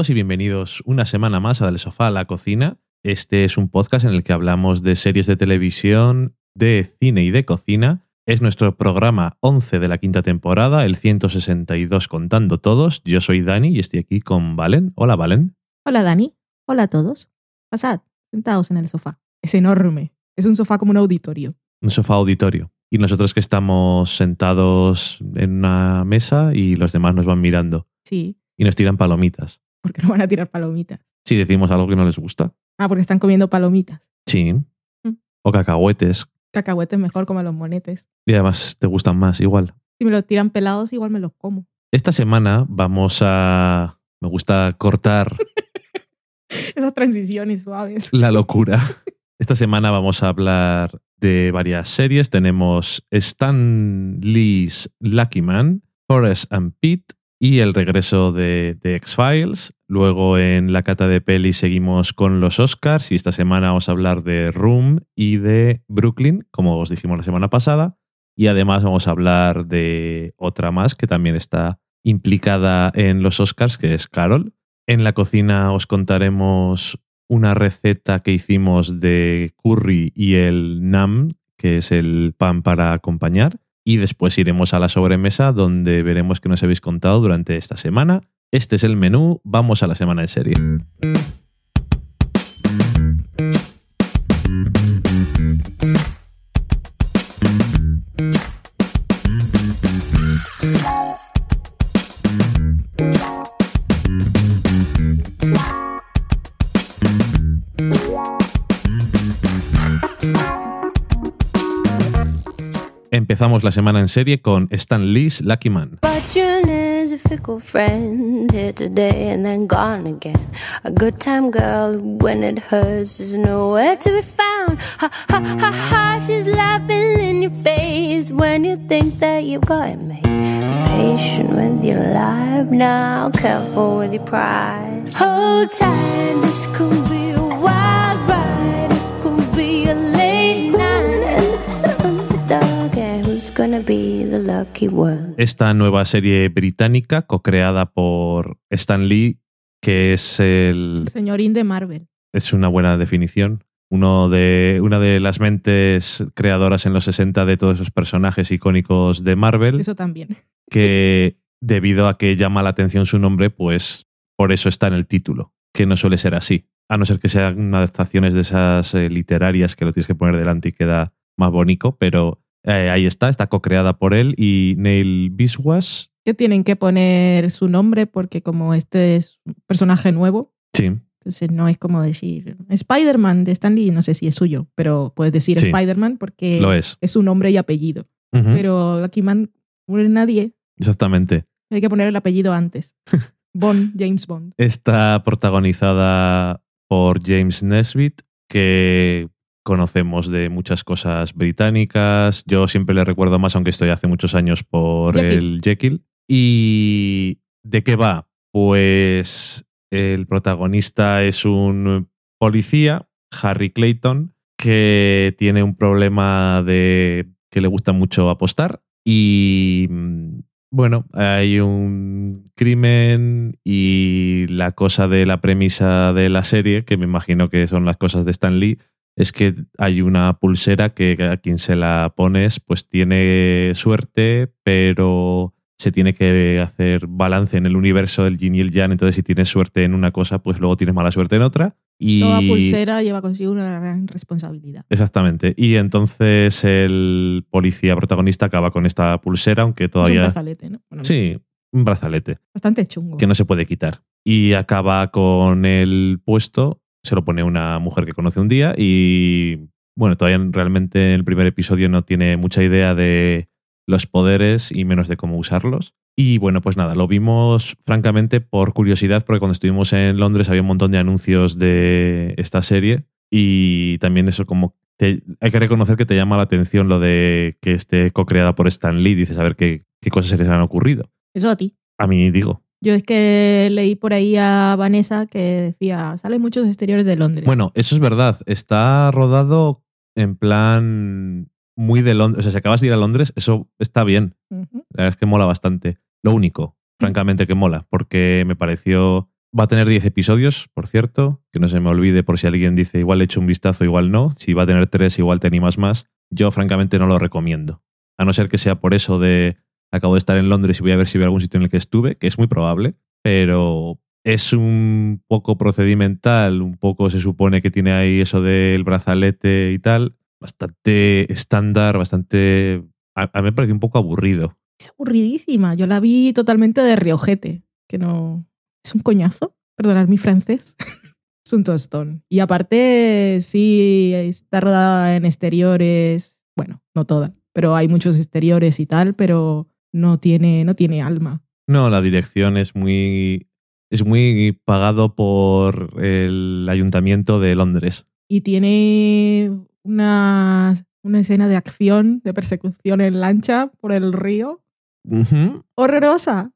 Todos y bienvenidos una semana más a Del Sofá a la Cocina. Este es un podcast en el que hablamos de series de televisión, de cine y de cocina. Es nuestro programa 11 de la quinta temporada, el 162 contando todos. Yo soy Dani y estoy aquí con Valen. Hola Valen. Hola Dani. Hola a todos. Pasad, sentados en el sofá. Es enorme. Es un sofá como un auditorio. Un sofá auditorio. Y nosotros que estamos sentados en una mesa y los demás nos van mirando. Sí, Y nos tiran palomitas. Porque no van a tirar palomitas. Si decimos algo que no les gusta. Ah, porque están comiendo palomitas. Sí. Mm. O cacahuetes. Cacahuetes mejor como los monetes. Y además te gustan más, igual. Si me los tiran pelados, igual me los como. Esta semana vamos a... Me gusta cortar Esas transiciones suaves. la locura. Esta semana vamos a hablar de varias series. Tenemos Stan Lee's Lucky Man, Forrest and Pete y el regreso de, de X-Files. Luego en la cata de peli seguimos con los Oscars y esta semana vamos a hablar de Room y de Brooklyn, como os dijimos la semana pasada. Y además vamos a hablar de otra más que también está implicada en los Oscars, que es Carol. En la cocina os contaremos una receta que hicimos de curry y el nam, que es el pan para acompañar. Y después iremos a la sobremesa donde veremos qué nos habéis contado durante esta semana. Este es el menú, vamos a la semana en serie. Empezamos la semana en serie con Stan Lee's Lucky Man. A fickle friend, here today and then gone again. A good time girl, when it hurts, nowhere to be found. Ha ha ha ha, she's laughing in your face when you think that you've got it made. Patient with your life now, careful with your pride. Hold tight, this could be a wild ride, it could be a gonna be the lucky one? Esta nueva serie británica co-creada por Stan Lee, que es el El señorín de Marvel. es una buena definición. Uno de, una de las mentes creadoras en los 60 de todos esos personajes icónicos de Marvel, Eso también. que debido a que llama la atención su nombre, pues por eso está en el título, que no suele ser así. A no ser que sean adaptaciones de esas eh, literarias que lo tienes que poner delante y queda más bonito, pero eh, ahí está, está co-creada por él y Neil Biswas. Que tienen que poner su nombre porque como este es un personaje nuevo, Sí, entonces no es como decir Spider-Man de Stan Lee, no sé si es suyo, pero puedes decir Sí. Spider-Man porque lo es. es su nombre y apellido. Pero Lucky Man no es nadie, Exactamente. hay que poner el apellido antes. Bond, James Bond. Está protagonizada por James Nesbitt, que conocemos de muchas cosas británicas. Yo siempre le recuerdo más, aunque estoy hace muchos años, por Jekyll. el Jekyll. ¿Y de qué va? Pues el protagonista es un policía, Harry Clayton, que tiene un problema de que le gusta mucho apostar y mm, bueno, hay un crimen y la cosa de la premisa de la serie, que me imagino que son las cosas de Stan Lee, es que hay una pulsera que a quien se la pones pues tiene suerte, pero se tiene que hacer balance en el universo del yin y el yang, entonces si tienes suerte en una cosa, pues luego tienes mala suerte en otra. Y Toda pulsera lleva consigo una gran responsabilidad. Exactamente. Y entonces el policía protagonista acaba con esta pulsera, aunque Es un todavía... brazalete, ¿no? Bueno, Sí, un brazalete Bastante chungo. que no se puede quitar. Y acaba con el puesto, se lo pone una mujer que conoce un día y bueno, todavía realmente el primer episodio no tiene mucha idea de los poderes y menos de cómo usarlos. Y bueno, pues nada, lo vimos francamente por curiosidad, porque cuando estuvimos en Londres había un montón de anuncios de esta serie y también eso como... te- hay que reconocer que te llama la atención lo de que esté co-creada por Stan Lee, dices a ver qué, qué cosas se les han ocurrido. Eso a ti. A mí digo, Yo es que leí por ahí a Vanessa que decía, salen muchos exteriores de Londres. Bueno, eso es verdad. Está rodado en plan muy de Londres. O sea, si acabas de ir a Londres, eso está bien. La verdad es que mola bastante. Lo único, francamente, que mola, porque me pareció Va a tener 10 episodios, por cierto, que no se me olvide por si alguien dice igual he hecho un vistazo, igual no. Si va a tener 3, igual te animas más. Yo francamente no lo recomiendo. A no ser que sea por eso de acabo de estar en Londres y voy a ver si veo algún sitio en el que estuve, que es muy probable, pero es un poco procedimental, un poco se supone que tiene ahí eso del brazalete y tal, bastante estándar, bastante... A, mí me parece un poco aburrido. Es aburridísima. Yo la vi totalmente de riojete, que no... Es un coñazo, perdonad mi francés. es un tostón. Y aparte, sí, está rodada en exteriores, bueno, no toda, pero hay muchos exteriores y tal, pero no tiene, no tiene alma. No, la dirección es muy es muy pagado por el ayuntamiento de Londres. Y tiene una, una escena de acción, de persecución en lancha por el río. Horrorosa.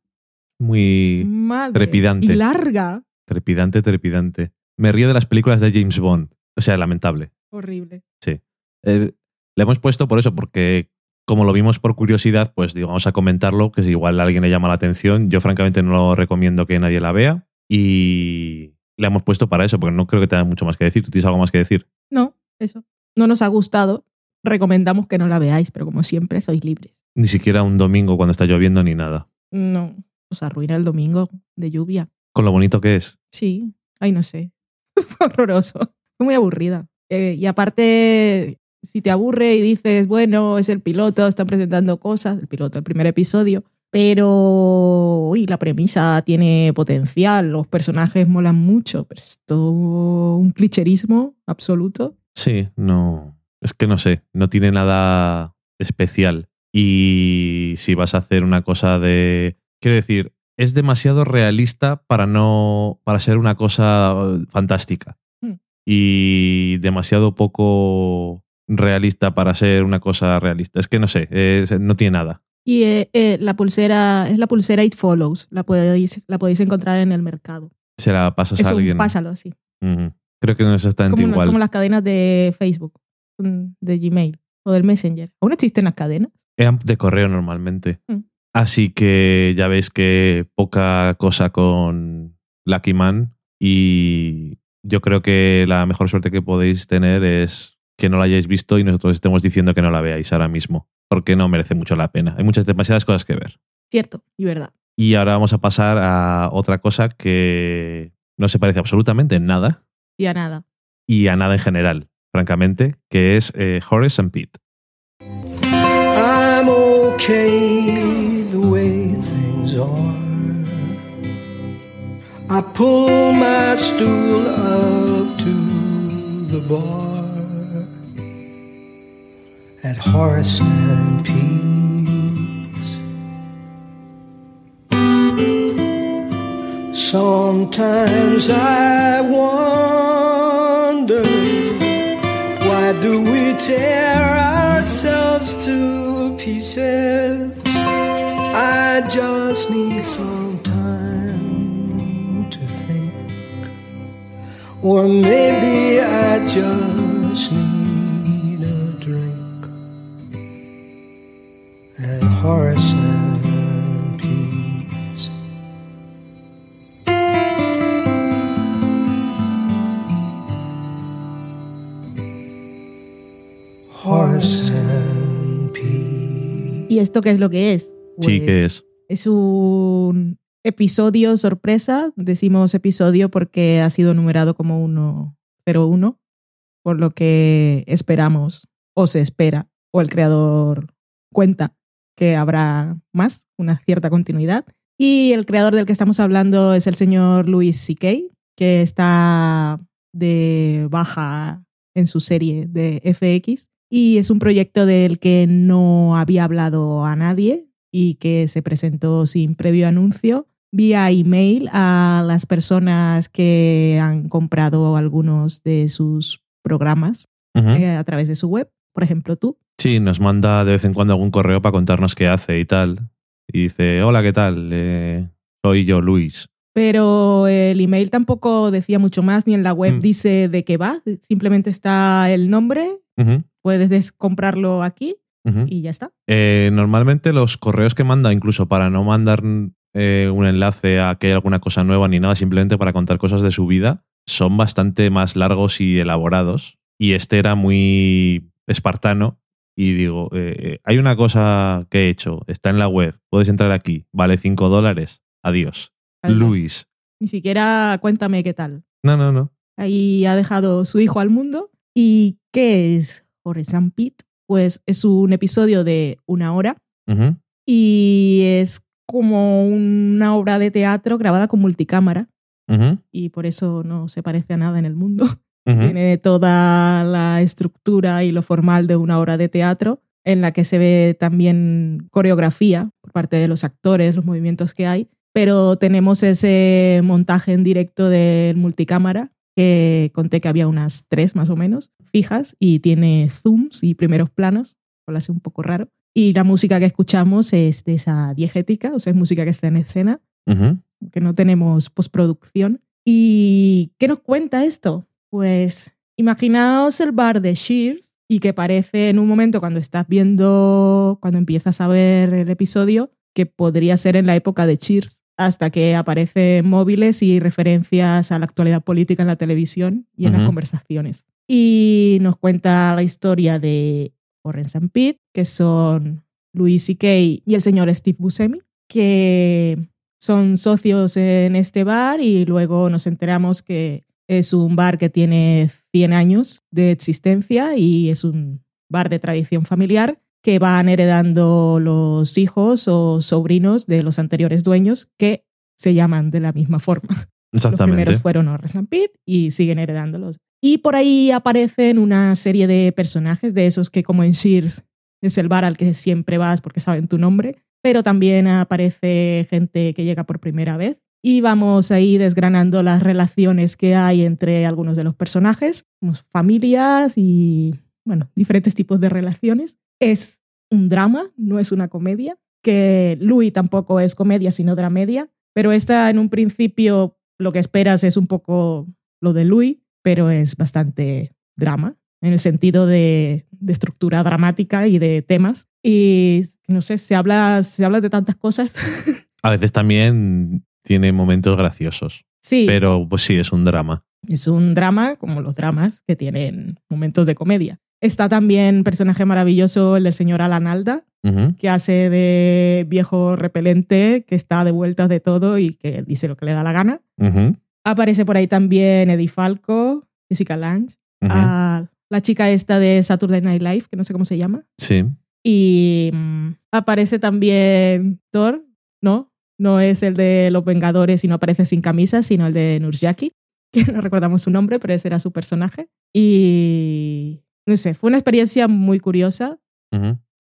Muy Madre. Trepidante. Y larga. trepidante, trepidante. Me río de las películas de James Bond. O sea, lamentable. Horrible. Sí. Eh, le hemos puesto por eso, porque como lo vimos por curiosidad, pues digo, vamos a comentarlo, que si igual a alguien le llama la atención. Yo francamente no lo recomiendo que nadie la vea. Y le hemos puesto para eso, porque no creo que tenga mucho más que decir. ¿Tú tienes algo más que decir? No, eso. No nos ha gustado. Recomendamos que no la veáis, pero como siempre, sois libres. Ni siquiera un domingo cuando está lloviendo ni nada. No, os arruina el domingo de lluvia. Con lo bonito que es. Sí, ay, no sé. Fue horroroso. Fue muy aburrida. Eh, y aparte, si te aburre y dices, bueno, es el piloto, están presentando cosas, el piloto, el primer episodio, pero uy, la premisa tiene potencial, los personajes molan mucho, pero es todo un clicherismo absoluto. Sí, no. Es que no sé, no tiene nada especial. Y si vas a hacer una cosa de. Quiero decir, es demasiado realista para no. para ser una cosa fantástica. Hmm. Y demasiado poco realista para ser una cosa realista. Es que no sé, es- no tiene nada. Y eh, eh, la pulsera, es la pulsera It Follows, la podéis, la podéis encontrar en el mercado. Se la pasas a alguien. pásalo así. Ujú. Creo que no es exactamente como, igual. como las cadenas de Facebook, mm, de Gmail o del Messenger. ¿Aún existen las cadenas? Eran de correo normalmente. Mm. Así que ya veis que poca cosa con Lucky Man y yo creo que la mejor suerte que podéis tener es que no la hayáis visto y nosotros estemos diciendo que no la veáis ahora mismo, porque no merece mucho la pena. Hay muchas demasiadas cosas que ver. Cierto, y verdad. Y ahora vamos a pasar a otra cosa que no se parece absolutamente en nada Y a nada. y a nada en general, francamente, que es eh, Horace and Pete. I'm okay the way things are. I pull my stool up to the bar at Horace and Pete's. Sometimes I wonder why do we tear ourselves to pieces? I just need some time to think. Or maybe I just need And Pete's. ¿Y esto qué es lo que es? Sí, Pues, que es. Es un episodio sorpresa. Decimos episodio porque ha sido numerado como 101, por lo que esperamos o se espera o el creador cuenta que habrá más, una cierta continuidad. Y el creador del que estamos hablando es el señor Louis C.K., que está de baja en su serie de FX. Y es un proyecto del que no había hablado a nadie y que se presentó sin previo anuncio vía email a las personas que han comprado algunos de sus programas eh, a través de su web. Por ejemplo, tú. Sí, nos manda de vez en cuando algún correo para contarnos qué hace y tal. Y dice, hola, ¿qué tal? Eh, soy yo, Luis. Pero el email tampoco decía mucho más, ni en la web Mm. dice de qué va. Simplemente está el nombre, puedes des- comprarlo aquí y ya está. Eh, normalmente los correos que manda, incluso para no mandar eh, un enlace a que hay alguna cosa nueva ni nada, simplemente para contar cosas de su vida, son bastante más largos y elaborados. Y este era muy espartano. Y digo, eh, eh, hay una cosa que he hecho, está en la web, puedes entrar aquí, vale 5 dólares, adiós. Adiós. Luis. Ni siquiera cuéntame qué tal. No, no, no. Ahí ha dejado su hijo al mundo. ¿Y qué es and Pete? Pues es un episodio de una hora y es como una obra de teatro grabada con multicámara y por eso no se parece a nada en el mundo. Tiene toda la estructura y lo formal de una obra de teatro en la que se ve también coreografía por parte de los actores, los movimientos que hay, pero tenemos ese montaje en directo del multicámara que conté que había unas tres más o menos fijas y tiene zooms y primeros planos, lo hace un poco raro. Y la música que escuchamos es de esa diegética, o sea, es música que está en escena que no tenemos postproducción. ¿Y qué nos cuenta esto? Pues imaginaos el bar de Shears y que parece en un momento cuando estás viendo, cuando empiezas a ver el episodio, que podría ser en la época de Cheers, hasta que aparecen móviles y referencias a la actualidad política en la televisión y en las conversaciones. Y nos cuenta la historia de Horace and Pete, que son Louis C.K. y el señor Steve Buscemi, que son socios en este bar y luego nos enteramos que es un bar que tiene 100 años de existencia y es un bar de tradición familiar que van heredando los hijos o sobrinos de los anteriores dueños que se llaman de la misma forma. Los Exactamente. primeros fueron Horace and Pete y siguen heredándolos. Y por ahí aparecen una serie de personajes de esos que como en Shears es el bar al que siempre vas porque saben tu nombre, pero también aparece gente que llega por primera vez y vamos ahí desgranando las relaciones que hay entre algunos de los personajes, familias y, bueno, diferentes tipos de relaciones. Es un drama, no es una comedia, que Louis tampoco es comedia, sino dramedia, pero esta en un principio lo que esperas es un poco lo de Louis, pero es bastante drama, en el sentido de, de estructura dramática y de temas. Y no sé, se habla, se habla de tantas cosas. A veces también tiene momentos graciosos, sí, pero pues sí, es un drama. es un drama como los dramas que tienen momentos de comedia. Está también un personaje maravilloso, el del señor Alan Alda, que hace de viejo repelente, que está de vueltas de todo y que dice lo que le da la gana. Aparece por ahí también Eddie Falco, Jessica Lange, a la chica esta de Saturday Night Live, que no sé cómo se llama. Sí. Y mm, aparece también Thor, ¿no? No es el de los Vengadores y no aparece sin camisa, sino el de Nurjaki, que no recordamos su nombre, pero ese era su personaje. Y no sé, fue una experiencia muy curiosa.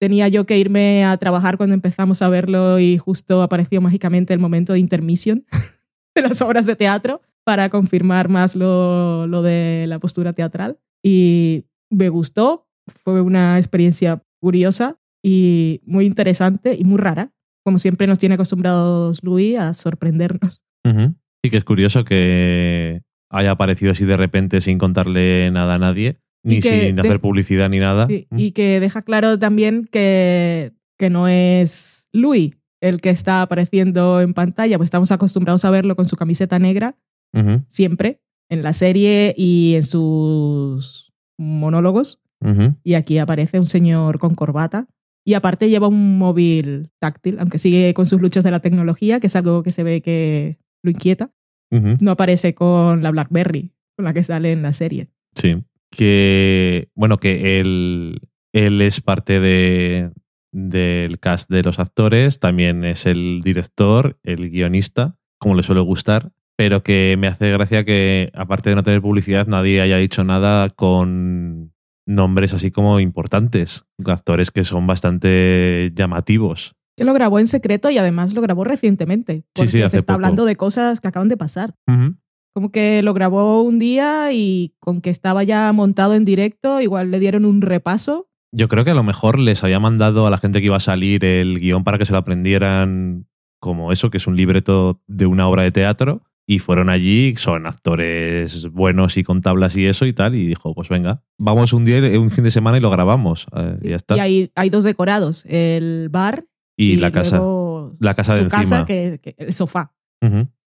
Tenía yo que irme a trabajar cuando empezamos a verlo y justo apareció mágicamente el momento de intermisión de las obras de teatro para confirmar más lo, lo de la postura teatral. Y me gustó, fue una experiencia curiosa y muy interesante y muy rara. Como siempre nos tiene acostumbrados Louis a sorprendernos. Sí que es curioso que haya aparecido así de repente sin contarle nada a nadie, Y ni sin hacer publicidad ni nada. Y que deja claro también que, que no es Louis el que está apareciendo en pantalla, pues estamos acostumbrados a verlo con su camiseta negra siempre en la serie y en sus monólogos. Y aquí aparece un señor con corbata. Y aparte lleva un móvil táctil, aunque sigue con sus luchas de la tecnología, que es algo que se ve que lo inquieta. No aparece con la BlackBerry, con la que sale en la serie. Sí. Que, bueno, que él, él es parte de, del cast de los actores, también es el director, el guionista, como le suele gustar, pero que me hace gracia que, aparte de no tener publicidad, nadie haya dicho nada con nombres así como importantes, actores que son bastante llamativos. Que lo grabó en secreto y además lo grabó recientemente. Sí, Porque sí, hace se está poco. hablando de cosas que acaban de pasar. Como que lo grabó un día y con que estaba ya montado en directo, igual le dieron un repaso. Yo creo que a lo mejor les había mandado a la gente que iba a salir el guion para que se lo aprendieran como eso, que es un libreto de una obra de teatro, y fueron allí, son actores buenos y con tablas y eso y tal, y dijo, pues venga, vamos un día, un fin de semana y lo grabamos. eh, y ya está. Y hay, hay dos decorados, el bar Y, la casa. luego La casa su de casa, encima. que, que el sofá.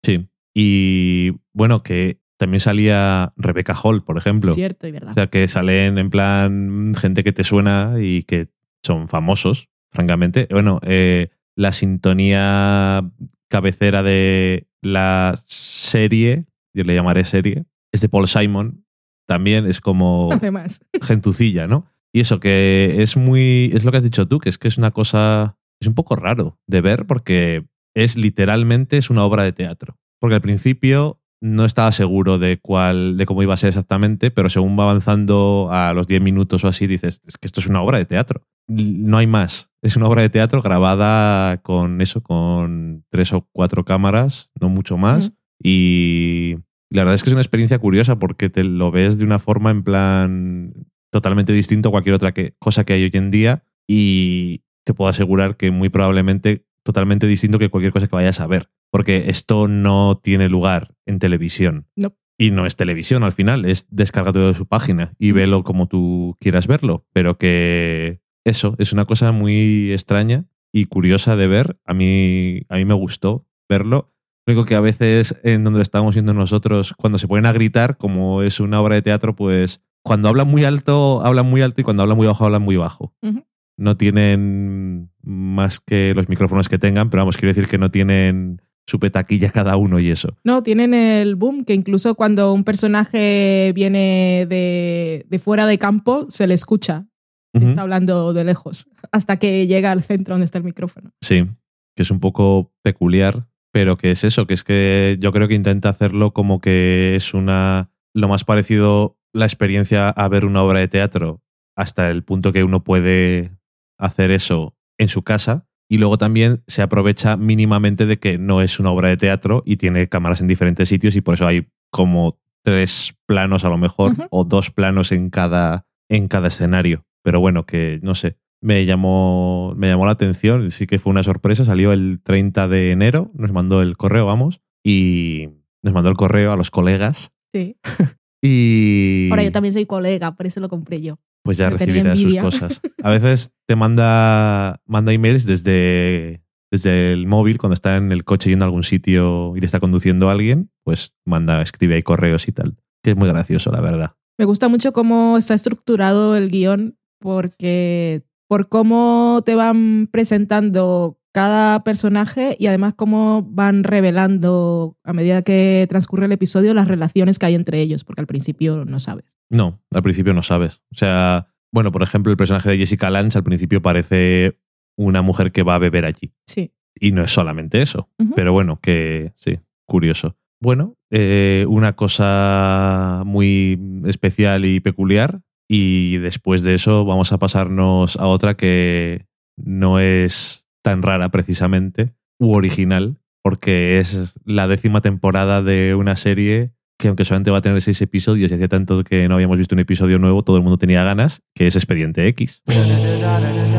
Sí. Y bueno, que también salía Rebecca Hall, por ejemplo. Cierto y verdad. O sea, que salen en plan gente que te suena y que son famosos, francamente. Bueno, eh, la sintonía cabecera de la serie, yo le llamaré serie, es de Paul Simon. También es como Además. gentucilla, ¿no? Y eso que es muy. Es lo que has dicho tú, que es que es una cosa. Es un poco raro de ver porque es literalmente es una obra de teatro. Porque al principio no estaba seguro de cuál, de cómo iba a ser exactamente, pero según va avanzando a los 10 minutos o así, dices, es que esto es una obra de teatro. No hay más. Es una obra de teatro grabada con eso, con tres o cuatro cámaras, no mucho más. Y la verdad es que es una experiencia curiosa porque te lo ves de una forma en plan totalmente distinto a cualquier otra que- cosa que hay hoy en día y te puedo asegurar que muy probablemente totalmente distinto que cualquier cosa que vayas a ver, porque esto no tiene lugar en televisión. No. Y no es televisión al final, es descárgate de su página y Mm. velo como tú quieras verlo, pero que eso es una cosa muy extraña y curiosa de ver. A mí, a mí me gustó verlo. Lo único que a veces en donde lo estábamos viendo nosotros, cuando se ponen a gritar, como es una obra de teatro, pues cuando hablan muy alto, hablan muy alto y cuando hablan muy bajo, hablan muy bajo. Ujú. No tienen más que los micrófonos que tengan, pero vamos, quiero decir que no tienen su petaquilla cada uno y eso. No, tienen el boom, que incluso cuando un personaje viene de, de fuera de campo, se le escucha. Está hablando de lejos, hasta que llega al centro donde está el micrófono. Sí, que es un poco peculiar, pero que es eso, que es que yo creo que intenta hacerlo como que es una lo más parecido la experiencia a ver una obra de teatro hasta el punto que uno puede hacer eso en su casa y luego también se aprovecha mínimamente de que no es una obra de teatro y tiene cámaras en diferentes sitios y por eso hay como tres planos a lo mejor o dos planos en cada en cada escenario, pero bueno, que no sé, me llamó, me llamó la atención, sí que fue una sorpresa, salió el 30 de enero, nos mandó el correo, vamos, y nos mandó el correo a los colegas Sí. y Ahora yo también soy colega, por eso lo compré yo. Pues ya recibirás sus cosas. A veces te manda, manda emails desde, desde el móvil cuando está en el coche yendo a algún sitio y le está conduciendo a alguien, pues manda, escribe ahí correos y tal. Que es muy gracioso, la verdad. Me gusta mucho cómo está estructurado el guion, porque por cómo te van presentando cada personaje y además cómo van revelando a medida que transcurre el episodio las relaciones que hay entre ellos, porque al principio no sabes. No, al principio no sabes. O sea, bueno, por ejemplo, el personaje de Jessica Lange al principio parece una mujer que va a beber allí. Sí. Y no es solamente eso. Pero bueno, que sí, curioso. Bueno, eh, una cosa muy especial y peculiar. Y después de eso vamos a pasarnos a otra que no es tan rara precisamente, u original, porque es la décima temporada de una serie que aunque solamente va a tener seis episodios y hacía tanto que no habíamos visto un episodio nuevo, todo el mundo tenía ganas, que es Expediente X.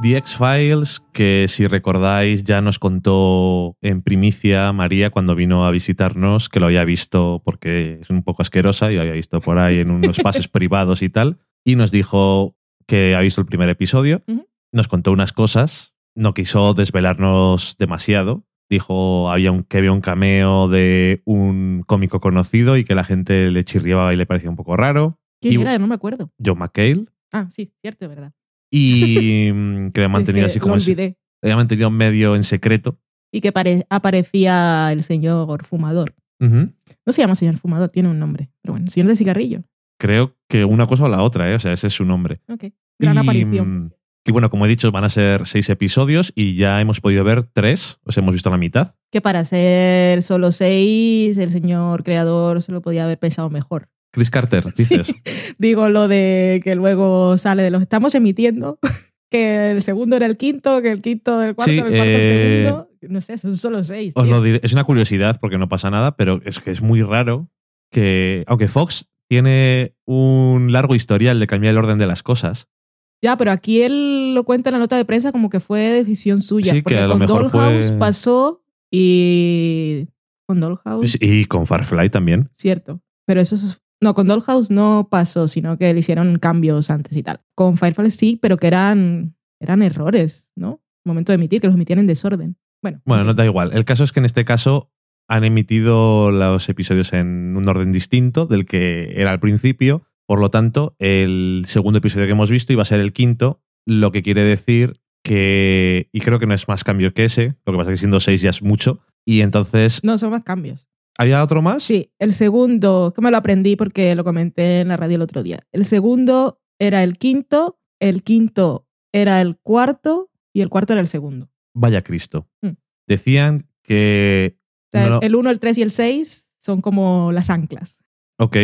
The X-Files, que si recordáis ya nos contó en primicia María cuando vino a visitarnos, que lo había visto porque es un poco asquerosa y lo había visto por ahí en unos pases privados y tal, y nos dijo que ha visto el primer episodio, nos contó unas cosas, no quiso desvelarnos demasiado, dijo había un, que había un cameo de un cómico conocido y que la gente le chirriaba y le parecía un poco raro, ¿Quién Y- era? No me acuerdo. John McHale, Ah, sí, cierto, verdad. y mm, que le mantenía Es así como lo olvidé. Lo había mantenido medio en secreto. Y que pare- aparecía el señor fumador. No se llama señor fumador, tiene un nombre. Pero bueno, señor de cigarrillo. Creo que una cosa o la otra, ¿eh? O sea, ese es su nombre. Ok. Gran y, aparición. Y bueno, como he dicho, van a ser seis episodios y ya hemos podido ver tres. Os hemos visto la mitad. Que para ser solo seis, el señor creador se lo podía haber pensado mejor. Chris Carter, dices. Sí. Digo lo de que luego sale de los estamos emitiendo, que el segundo era el quinto, que el quinto del cuarto, Sí, el cuarto el eh, segundo. No sé, son solo seis. Os lo diré. Es una curiosidad porque no pasa nada, pero es que es muy raro que, aunque Fox tiene un largo historial de cambiar el orden de las cosas, Ya, pero aquí él lo cuenta en la nota de prensa como que fue decisión suya. Sí, que porque a lo con mejor Dollhouse fue- pasó y. Con Dollhouse. y con Farfly también. Cierto. Pero eso es. No, con Dollhouse no pasó, sino que le hicieron cambios antes y tal. Con Firefly sí, pero que eran, eran errores, ¿no? Momento de emitir, que los emitían en desorden. Bueno, Bueno, en no da igual. El caso es que en este caso han emitido los episodios en un orden distinto del que era al principio. Por lo tanto, el segundo episodio que hemos visto iba a ser el quinto, lo que quiere decir que, y creo que no es más cambio que ese, lo que pasa es que siendo seis ya es mucho. Y entonces, No, son más cambios. ¿había otro más? Sí, el segundo, que me lo aprendí porque lo comenté en la radio el otro día. El segundo era el quinto, el quinto era el cuarto y el cuarto era el segundo. Vaya Cristo. Hmm. Decían que... O sea, no- el uno, el tres y el seis son como las anclas. Ok,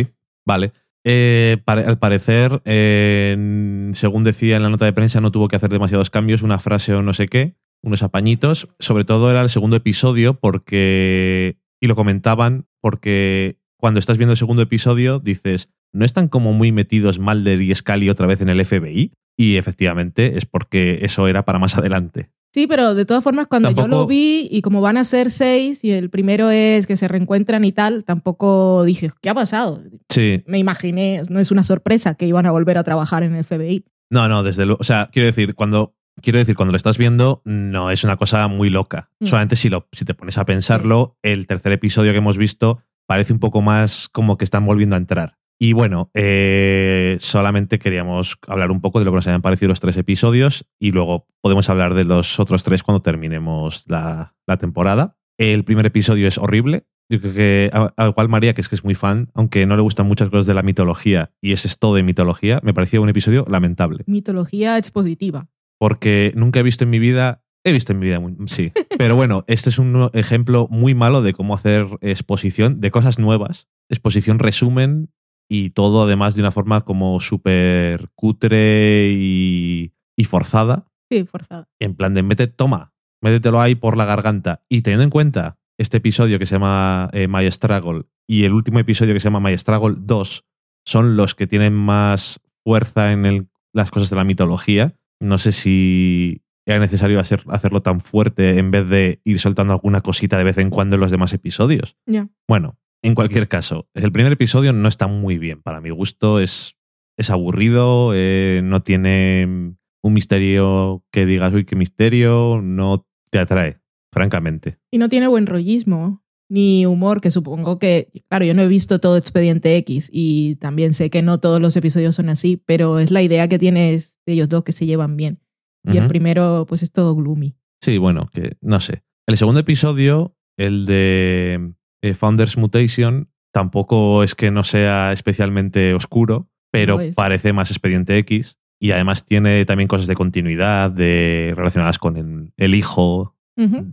vale. Eh, al parecer, según decía en la nota de prensa, no tuvo que hacer demasiados cambios, una frase o no sé qué, unos apañitos. Sobre todo era el segundo episodio porque, y lo comentaban, porque cuando estás viendo el segundo episodio dices, ¿no están como muy metidos Mulder y Scully otra vez en el FBI? Y efectivamente es porque eso era para más adelante. Sí, pero de todas formas, cuando yo lo vi y como van a ser seis y el primero es que se reencuentran y tal, tampoco dije, ¿qué ha pasado? Sí, Me imaginé, no es una sorpresa que iban a volver a trabajar en el FBI. No, no, desde luego. O sea, quiero decir, cuando. Quiero decir, cuando lo estás viendo, no es una cosa muy loca. Mm. Solamente si, lo, si te pones a pensarlo, el tercer episodio que hemos visto parece un poco más como que están volviendo a entrar. Y bueno, eh, solamente queríamos hablar un poco de lo que nos hayan parecido los tres episodios y luego podemos hablar de los otros tres cuando terminemos la, la temporada. El primer episodio es horrible. Yo creo que, al igual María, que es que es muy fan, aunque no le gustan muchas cosas de la mitología, y ese es todo de mitología, me pareció un episodio lamentable Mitología expositiva. porque nunca he visto en mi vida, he visto en mi vida, muy- sí, pero bueno, este es un ejemplo muy malo de cómo hacer exposición de cosas nuevas, exposición resumen y todo además de una forma como súper cutre y, y forzada, Sí, forzada. en plan de mete, toma, métetelo ahí por la garganta y teniendo en cuenta este episodio que se llama eh, My Struggle y el último episodio que se llama My Struggle 2 son los que tienen más fuerza en el- las cosas de la mitología. No sé si era necesario hacer- hacerlo tan fuerte en vez de ir soltando alguna cosita de vez en cuando en los demás episodios. Ya. Bueno, en cualquier caso, el primer episodio no está muy bien. Para mi gusto es, es aburrido, eh, no tiene un misterio que digas, uy, qué misterio, no te atrae, francamente. Y no tiene buen rollismo ni humor, que supongo que, claro, yo no he visto todo Expediente X y también sé que no todos los episodios son así, pero es la idea que tienes de ellos dos que se llevan bien. Y el primero, pues es todo gloomy. Sí, bueno, que no sé. El segundo episodio, el de eh, Founders Mutation, tampoco es que no sea especialmente oscuro, pero parece más Expediente X. Y además tiene también cosas de continuidad, de, relacionadas con el, el hijo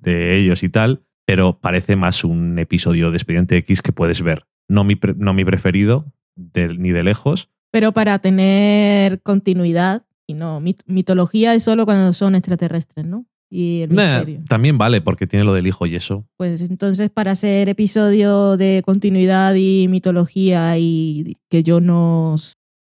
de ellos y tal, pero parece más un episodio de Expediente X que puedes ver. No mi, pre- no mi preferido, de- ni de lejos. Pero para tener continuidad, y no, mit- mitología es solo cuando son extraterrestres, ¿no? Y el Nah, misterio. también vale, porque tiene lo del hijo y eso. Pues entonces para hacer episodio de continuidad y mitología y que yo no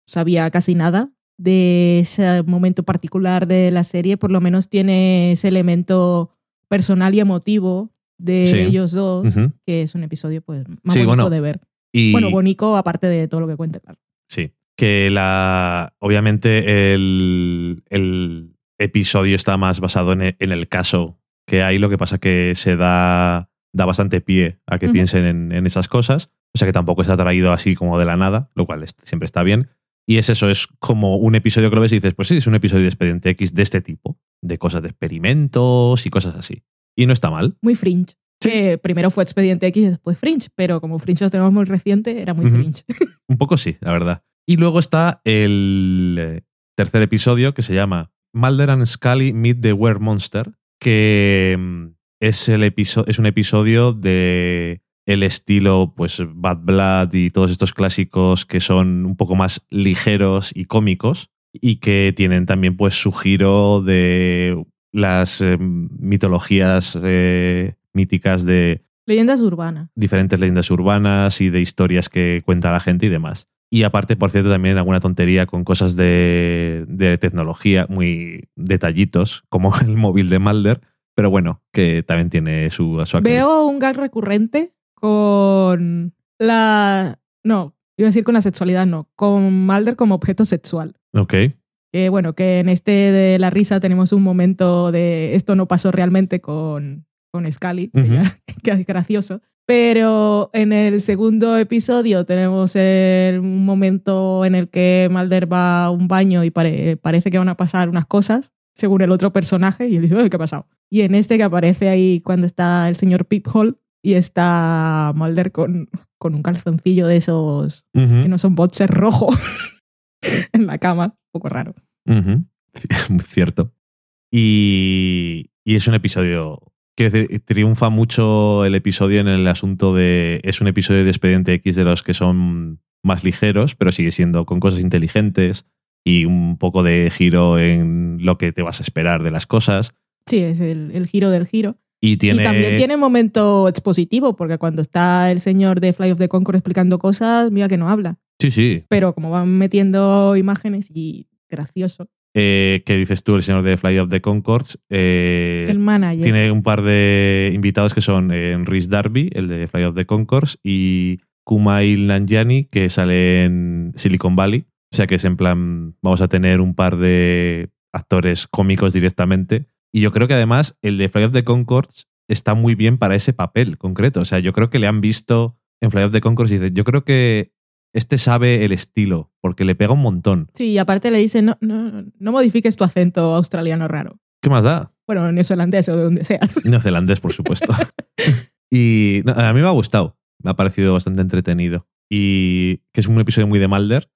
sabía casi nada de ese momento particular de la serie, por lo menos tiene ese elemento personal y emotivo de Sí. ellos dos, que es un episodio pues más Sí, bonito bueno, de ver. Y, Bueno, bonito aparte de todo lo que cuenta, claro. Sí. Que la. Obviamente el, el episodio está más basado en el, en el caso que hay, lo que pasa que se da, da bastante pie a que piensen en, en esas cosas. O sea que tampoco está traído así como de la nada, lo cual es- siempre está bien. Y es eso, es como un episodio que lo ves y dices, pues sí, es un episodio de Expediente X de este tipo. de cosas de experimentos y cosas así. Y no está mal. Muy fringe. Que primero fue Expediente X y después Fringe, pero como Fringe lo tenemos muy reciente, era muy fringe. Un poco sí, la verdad. Y luego está el eh, tercer episodio que se llama Mulder and Scully Meet the Were Monster, que mm, es, el es un episodio de el estilo pues Bad Blood y todos estos clásicos que son un poco más ligeros y cómicos y que tienen también pues su giro de las eh, mitologías eh, míticas de Leyendas urbanas. diferentes leyendas urbanas y de historias que cuenta la gente y demás. Y aparte, por cierto, también alguna tontería con cosas de, de tecnología, muy detallitos, como el móvil de Mulder, pero bueno, que también tiene su, su. Veo un gag recurrente con la... No, iba a decir con la sexualidad, no. Con Mulder como objeto sexual. Ok. Que bueno, que en este de la risa tenemos un momento de esto no pasó realmente con, con Scully, que Ujú. ya- que es gracioso. Pero en el segundo episodio tenemos el- un momento en el que Mulder va a un baño y pare- parece que van a pasar unas cosas, según el otro personaje, y él dice, "Ay, ¿qué ha pasado? Y en este que aparece ahí cuando está el señor Peephole y está Mulder con, con un calzoncillo de esos que no son boxers rojo en la cama, un poco raro. Cierto. Y, y es un episodio que triunfa mucho el episodio en el asunto de. Es un episodio de Expediente X de los que son más ligeros, pero sigue siendo con cosas inteligentes y un poco de giro en lo que te vas a esperar de las cosas. Sí, es el, el giro del giro. Y tiene. Y también tiene momento expositivo, porque cuando está el señor de Fly of the Concord explicando cosas, mira que no habla. Sí, sí. Pero como van metiendo imágenes y gracioso. Eh, ¿Qué dices tú, el señor de Fly of the Concords? Eh, el manager. Tiene un par de invitados que son eh, Rhys Darby, el de Fly of the Concords, y Kumail Nanjiani, que sale en Silicon Valley. O sea que es en plan, vamos a tener un par de actores cómicos directamente. Y yo creo que además el de Fly of the Concords está muy bien para ese papel concreto. O sea, yo creo que le han visto en Fly of the Concords y dice, yo creo que este sabe el estilo, porque le pega un montón. Sí, y aparte le dice, no, no, no modifiques tu acento australiano raro. ¿Qué más da? Bueno, neozelandés o de donde seas. Neozelandés, por supuesto. y no, a mí me ha gustado. Me ha parecido bastante entretenido. Y que es un episodio muy de Mulder,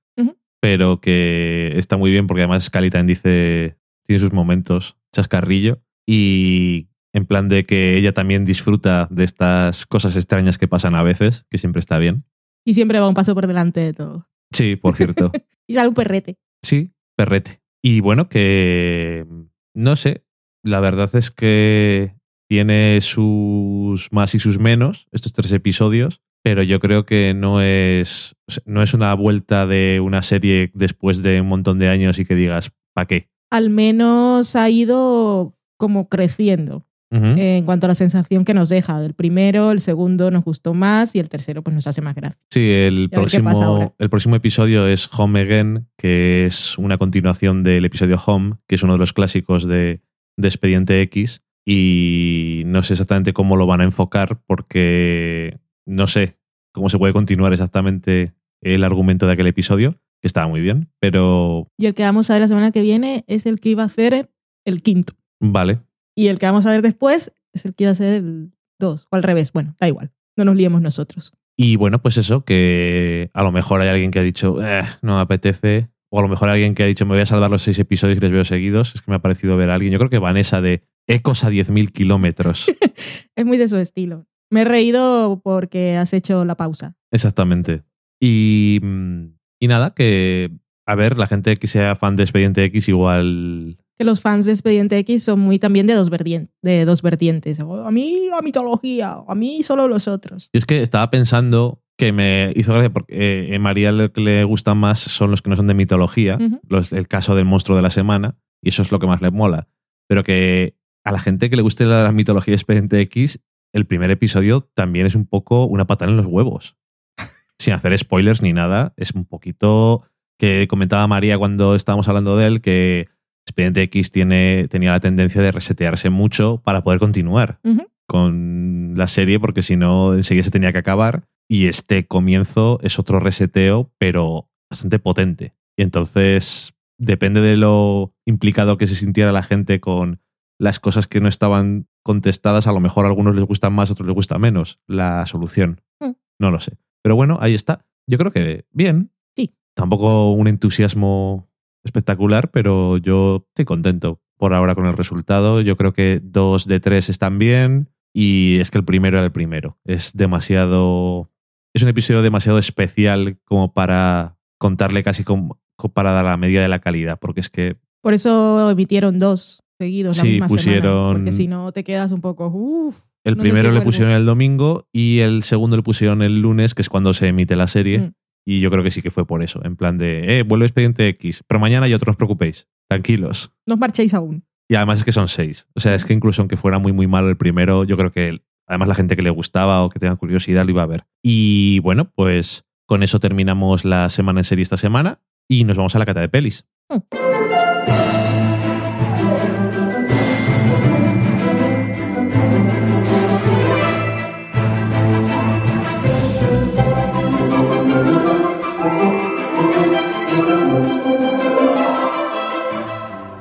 pero que está muy bien porque además Scully también dice, tiene sus momentos, chascarrillo. Y en plan de que ella también disfruta de estas cosas extrañas que pasan a veces, que siempre está bien. Y siempre va un paso por delante de todo. Sí, por cierto. Y sale un perrete. Sí, perrete. Y bueno, que no sé, la verdad es que tiene sus más y sus menos estos tres episodios, pero yo creo que no es, no es una vuelta de una serie después de un montón de años y que digas, ¿para qué? Al menos ha ido como creciendo. Ujú. en cuanto a la sensación que nos deja. Del primero, el segundo nos gustó más y el tercero pues nos hace más gracia. Sí, próximo, el próximo episodio es Home Again, que es una continuación del episodio Home, que es uno de los clásicos de, de Expediente X. Y no sé exactamente cómo lo van a enfocar, porque no sé cómo se puede continuar exactamente el argumento de aquel episodio, que estaba muy bien, pero Y el que vamos a ver la semana que viene es el que iba a hacer el quinto. vale. Y el que vamos a ver después es el que iba a ser el dos. O al revés. Bueno, da igual. No nos liemos nosotros. Y bueno, pues eso, que a lo mejor hay alguien que ha dicho, "Eh, no me apetece. O a lo mejor hay alguien que ha dicho, me voy a salvar los seis episodios y les veo seguidos. Es que me ha parecido ver a alguien. Yo creo que Vanessa de Ecos a 10.000 kilómetros. Es muy de su estilo. Me he reído porque has hecho la pausa. Exactamente. Y, mm, y nada, que a ver, la gente que sea fan de Expediente X igual... Que los fans de Expediente X son muy también de dos, verdien- de dos vertientes. A mí la mitología, a mí solo los otros. Yo es que estaba pensando que me hizo gracia porque eh, a María lo que le gusta más son los que no son de mitología, los- el caso del monstruo de la semana, y eso es lo que más le mola. Pero que a la gente que le guste la mitología de Expediente X, el primer episodio también es un poco una patada en los huevos. Sin hacer spoilers ni nada, es un poquito que comentaba María cuando estábamos hablando de él, que Expediente X tiene, tenía la tendencia de resetearse mucho para poder continuar con la serie, porque si no, enseguida se tenía que acabar. Y este comienzo es otro reseteo, pero bastante potente. Y entonces depende de lo implicado que se sintiera la gente con las cosas que no estaban contestadas, a lo mejor a algunos les gustan más, a otros les gusta menos la solución. Mm. No lo sé. Pero bueno, ahí está. Yo creo que bien. Sí. Tampoco un entusiasmo espectacular, pero yo estoy contento por ahora con el resultado. Yo creo que dos de tres están bien y es que el primero era el primero. Es demasiado... Es un episodio demasiado especial como para contarle casi como, comparada a la media de la calidad, porque es que Por eso emitieron dos seguidos la Sí, misma pusieron- semana. Porque si no te quedas un poco. El No primero le pusieron el domingo y el segundo le pusieron el lunes, que es cuando se emite la serie. Mm. Y yo creo que sí que fue por eso, en plan de, eh, vuelve Expediente X, pero mañana ya no os preocupéis, tranquilos. No os marchéis aún. Y además es que son seis. O sea, es que incluso aunque fuera muy, muy malo el primero, yo creo que además la gente que le gustaba o que tenga curiosidad lo iba a ver. Y bueno, pues con eso terminamos la semana en serie esta semana y nos vamos a la cata de pelis.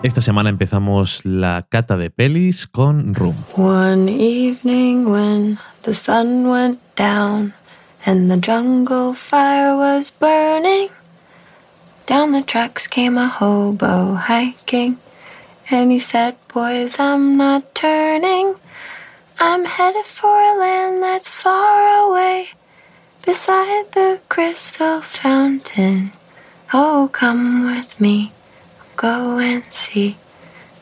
Esta semana empezamos la cata de pelis con Room. One evening when the sun went down and the jungle fire was burning, down the tracks came a hobo hiking, and he said, Boys, I'm not turning. I'm headed for a land that's far away, beside the crystal fountain. Oh, come with me, go and see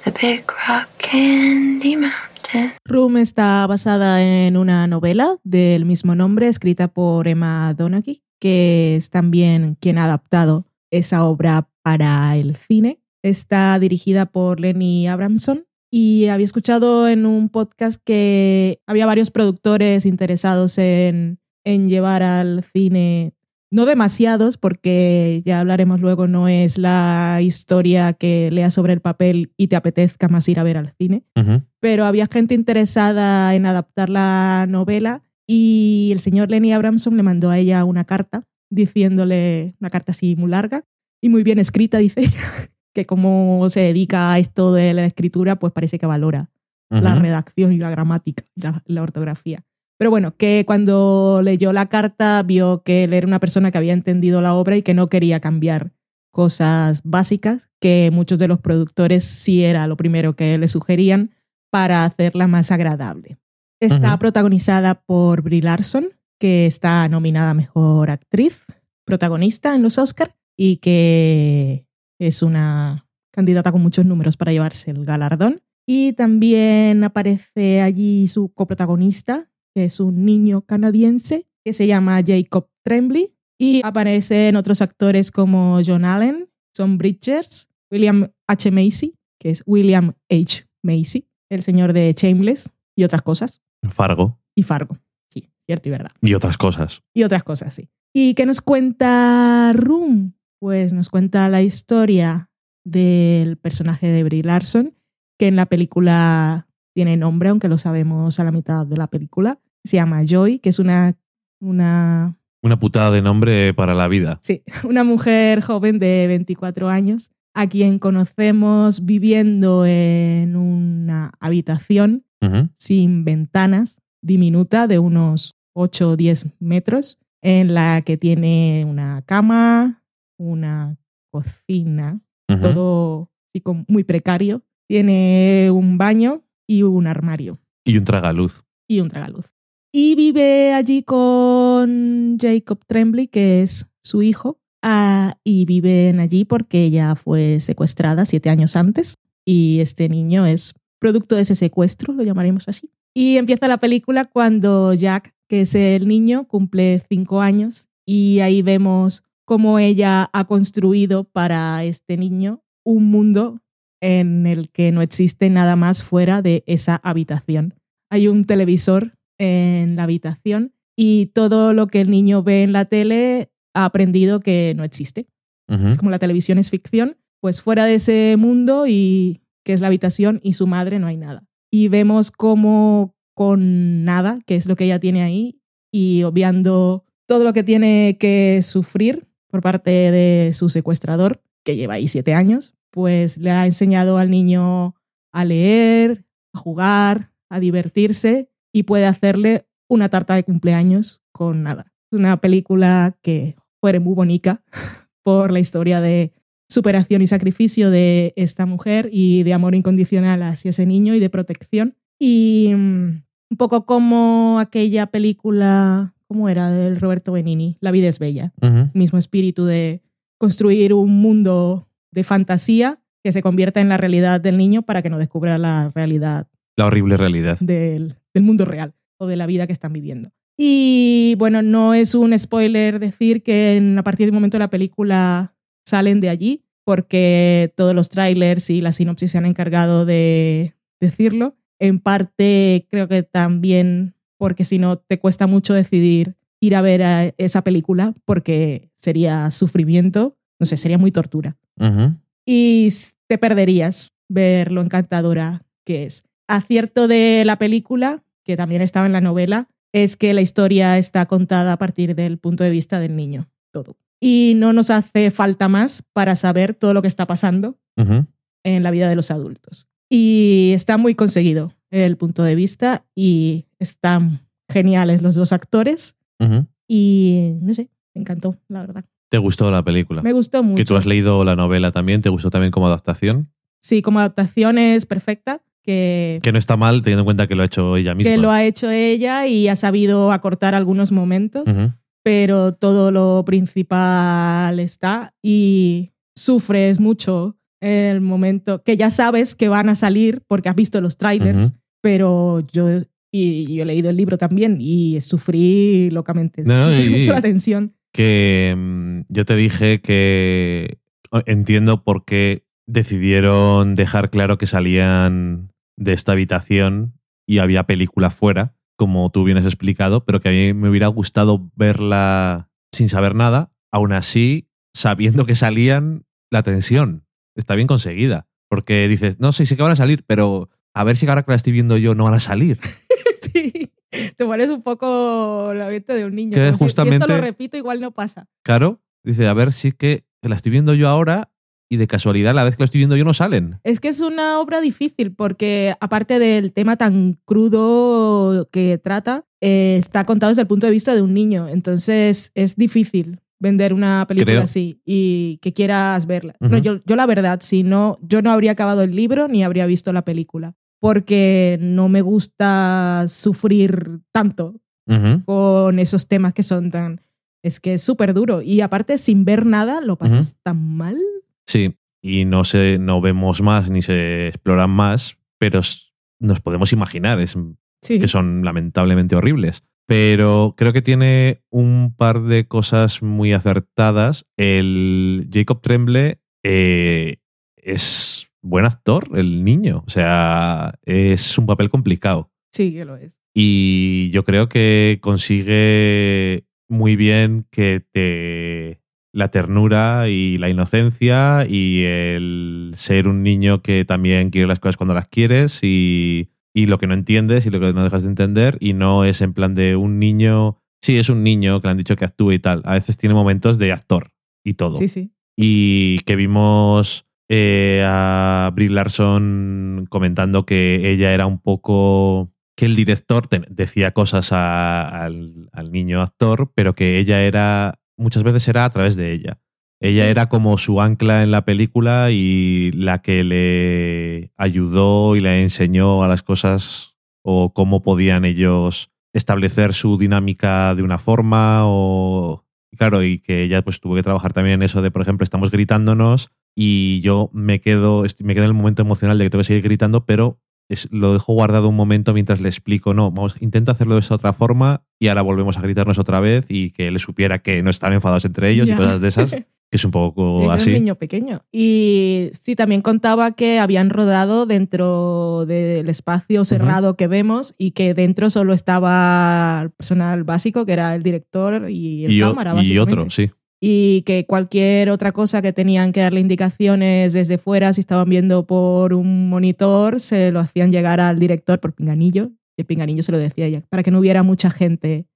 the big rock candy mountain. Room está basada en una novela del mismo nombre, escrita por Emma Donaghy, que es también quien ha adaptado esa obra para el cine. Está dirigida por Lenny Abramson y había escuchado en un podcast que había varios productores interesados en, en llevar al cine, no demasiados, porque ya hablaremos luego, no es la historia que leas sobre el papel y te apetezca más ir a ver al cine. Pero había gente interesada en adaptar la novela y el señor Lenny Abramson le mandó a ella una carta diciéndole, una carta así muy larga y muy bien escrita, dice, que como se dedica a esto de la escritura, pues parece que valora la redacción y la gramática y la, la ortografía. Pero bueno, que cuando leyó la carta vio que él era una persona que había entendido la obra y que no quería cambiar cosas básicas, que muchos de los productores sí era lo primero que le sugerían para hacerla más agradable. Está Ujú. protagonizada por Brie Larson, que está nominada a Mejor Actriz, protagonista en los Oscar y que es una candidata con muchos números para llevarse el galardón. Y también aparece allí su coprotagonista, que es un niño canadiense que se llama Jacob Tremblay. Y aparecen otros actores como John Allen, Son Bridgers, William H. Macy, que es William H. Macy, el señor de Shameless y otras cosas, Fargo y Fargo. Sí, cierto y verdad. y otras cosas. Y otras cosas, sí. ¿Y qué nos cuenta Room? Pues nos cuenta la historia del personaje de Brie Larson, que en la película tiene nombre, aunque lo sabemos a la mitad de la película. Se llama Joy, que es una, una, Una putada de nombre para la vida. sí, una mujer joven de 24 años, a quien conocemos viviendo en una habitación sin ventanas, diminuta, de unos 8 o 10 metros, en la que tiene una cama, una cocina, Ujú. todo así como muy precario. Tiene un baño y un armario Y un tragaluz. y un tragaluz. Y vive allí con Jacob Tremblay, que es su hijo, ah, y viven allí porque ella fue secuestrada siete años antes y este niño es producto de ese secuestro, lo llamaremos así. Y empieza la película cuando Jack, que es el niño, cumple cinco años y ahí vemos cómo ella ha construido para este niño un mundo en el que no existe nada más fuera de esa habitación. Hay un televisor en la habitación y todo lo que el niño ve en la tele ha aprendido que no existe. Es como la televisión es ficción, pues fuera de ese mundo y que es la habitación y su madre no hay nada. Y vemos cómo con nada, que es lo que ella tiene ahí, y obviando todo lo que tiene que sufrir por parte de su secuestrador, que lleva ahí siete años, pues le ha enseñado al niño a leer, a jugar, a divertirse y puede hacerle una tarta de cumpleaños con nada. Es una película que fue muy bonita por la historia de superación y sacrificio de esta mujer y de amor incondicional hacia ese niño y de protección. Y mm, un poco como aquella película, ¿cómo era? Del Roberto Benini, La vida es bella. Mismo espíritu de construir un mundo de fantasía que se convierta en la realidad del niño para que no descubra la realidad La horrible realidad. del, del mundo real o de la vida que están viviendo. Y bueno, no es un spoiler decir que en, a partir del momento de la película salen de allí, porque todos los trailers y la sinopsis se han encargado de decirlo. En parte creo que también porque si no te cuesta mucho decidir ir a ver a esa película porque sería sufrimiento, no sé, sería muy tortura Y te perderías ver lo encantadora que es. Acierto de la película, que también estaba en la novela, es que la historia está contada a partir del punto de vista del niño, todo. Y no nos hace falta más para saber todo lo que está pasando en la vida de los adultos. Y está muy conseguido el punto de vista y están geniales los dos actores y no sé, me encantó, la verdad. ¿Te gustó la película? Me gustó mucho. Que tú has leído la novela también, ¿te gustó también como adaptación? Sí, como adaptación es perfecta, que Que no está mal teniendo en cuenta que lo ha hecho ella misma. que lo ha hecho ella y ha sabido acortar algunos momentos, Ujú. pero todo lo principal está y sufres mucho el momento que ya sabes que van a salir porque has visto los trailers, Ujú. pero yo y yo he leído el libro también y sufrí locamente. No, y- mucho la tensión. Que mm, yo te dije que entiendo por qué decidieron dejar claro que salían de esta habitación y había película fuera, como tú bien has explicado, pero que a mí me hubiera gustado verla sin saber nada, aún así, sabiendo que salían, la tensión está bien conseguida. Porque dices, no sé si que van a salir, pero a ver si ahora que la estoy viendo yo no van a salir. Te pones un poco la mente de un niño. Que si- justamente- esto lo repito, igual no pasa. Claro, dice, a ver si es que la estoy viendo yo ahora y de casualidad la vez que la estoy viendo yo no salen. Es que es una obra difícil porque aparte del tema tan crudo que trata, eh, está contado desde el punto de vista de un niño. Entonces es difícil vender una película Creo- así y que quieras verla. No, yo, yo la verdad, si no, yo no habría acabado el libro ni habría visto la película porque no me gusta sufrir tanto con esos temas que son tan... Es que es súper duro y aparte sin ver nada lo pasas tan mal. Sí, y no se, no vemos más ni se exploran más, pero nos podemos imaginar, es Sí. que son lamentablemente horribles. Pero creo que tiene un par de cosas muy acertadas. El Jacob Tremble eh, es buen actor, el niño. O sea, es un papel complicado. Sí, que lo es. Y yo creo que consigue muy bien que te la ternura y la inocencia y el ser un niño que también quiere las cosas cuando las quieres y, y lo que no entiendes y lo que no dejas de entender y no es en plan de un niño, sí es un niño que le han dicho que actúe y tal, a veces tiene momentos de actor y todo Sí, sí. y que vimos eh, a Brie Larson comentando que ella era un poco que el director te- decía cosas a- al, al niño actor, pero que ella era muchas veces era a través de ella. Ella era como su ancla en la película y la que le ayudó y le enseñó a las cosas o cómo podían ellos establecer su dinámica de una forma o claro y que ella pues tuvo que trabajar también en eso de por ejemplo estamos gritándonos y yo me quedo me quedo en el momento emocional de que tengo que seguir gritando pero es- lo dejo guardado un momento mientras le explico no vamos intenta hacerlo de esta otra forma y ahora volvemos a gritarnos otra vez y que él supiera que no están enfadados entre ellos Ya. y cosas de esas que es un poco Era un así niño pequeño. Y sí, también contaba que habían rodado dentro del espacio cerrado que vemos y que dentro solo estaba el personal básico, que era el director y el y, o- cámara, y otro sí Y que cualquier otra cosa que tenían que darle indicaciones desde fuera, si estaban viendo por un monitor, se lo hacían llegar al director por pinganillo. Y el pinganillo se lo decía ella, para que no hubiera mucha gente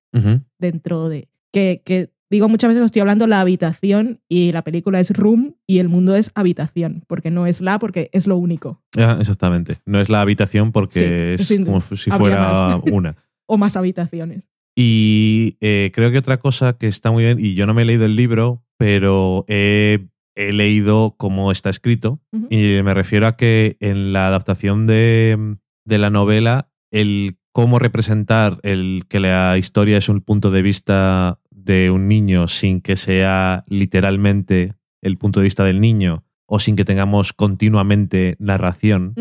dentro de... Que, que digo muchas veces que estoy hablando la habitación y la película es room y el mundo es habitación, porque no es la, porque es lo único. Ah, exactamente. No es la habitación porque Sí, es como si fuera una. O más habitaciones. Y eh, creo que otra cosa que está muy bien, y yo no me he leído el libro, pero he, he leído cómo está escrito, y me refiero a que en la adaptación de, de la novela, el cómo representar el que la historia es un punto de vista de un niño sin que sea literalmente el punto de vista del niño o sin que tengamos continuamente narración,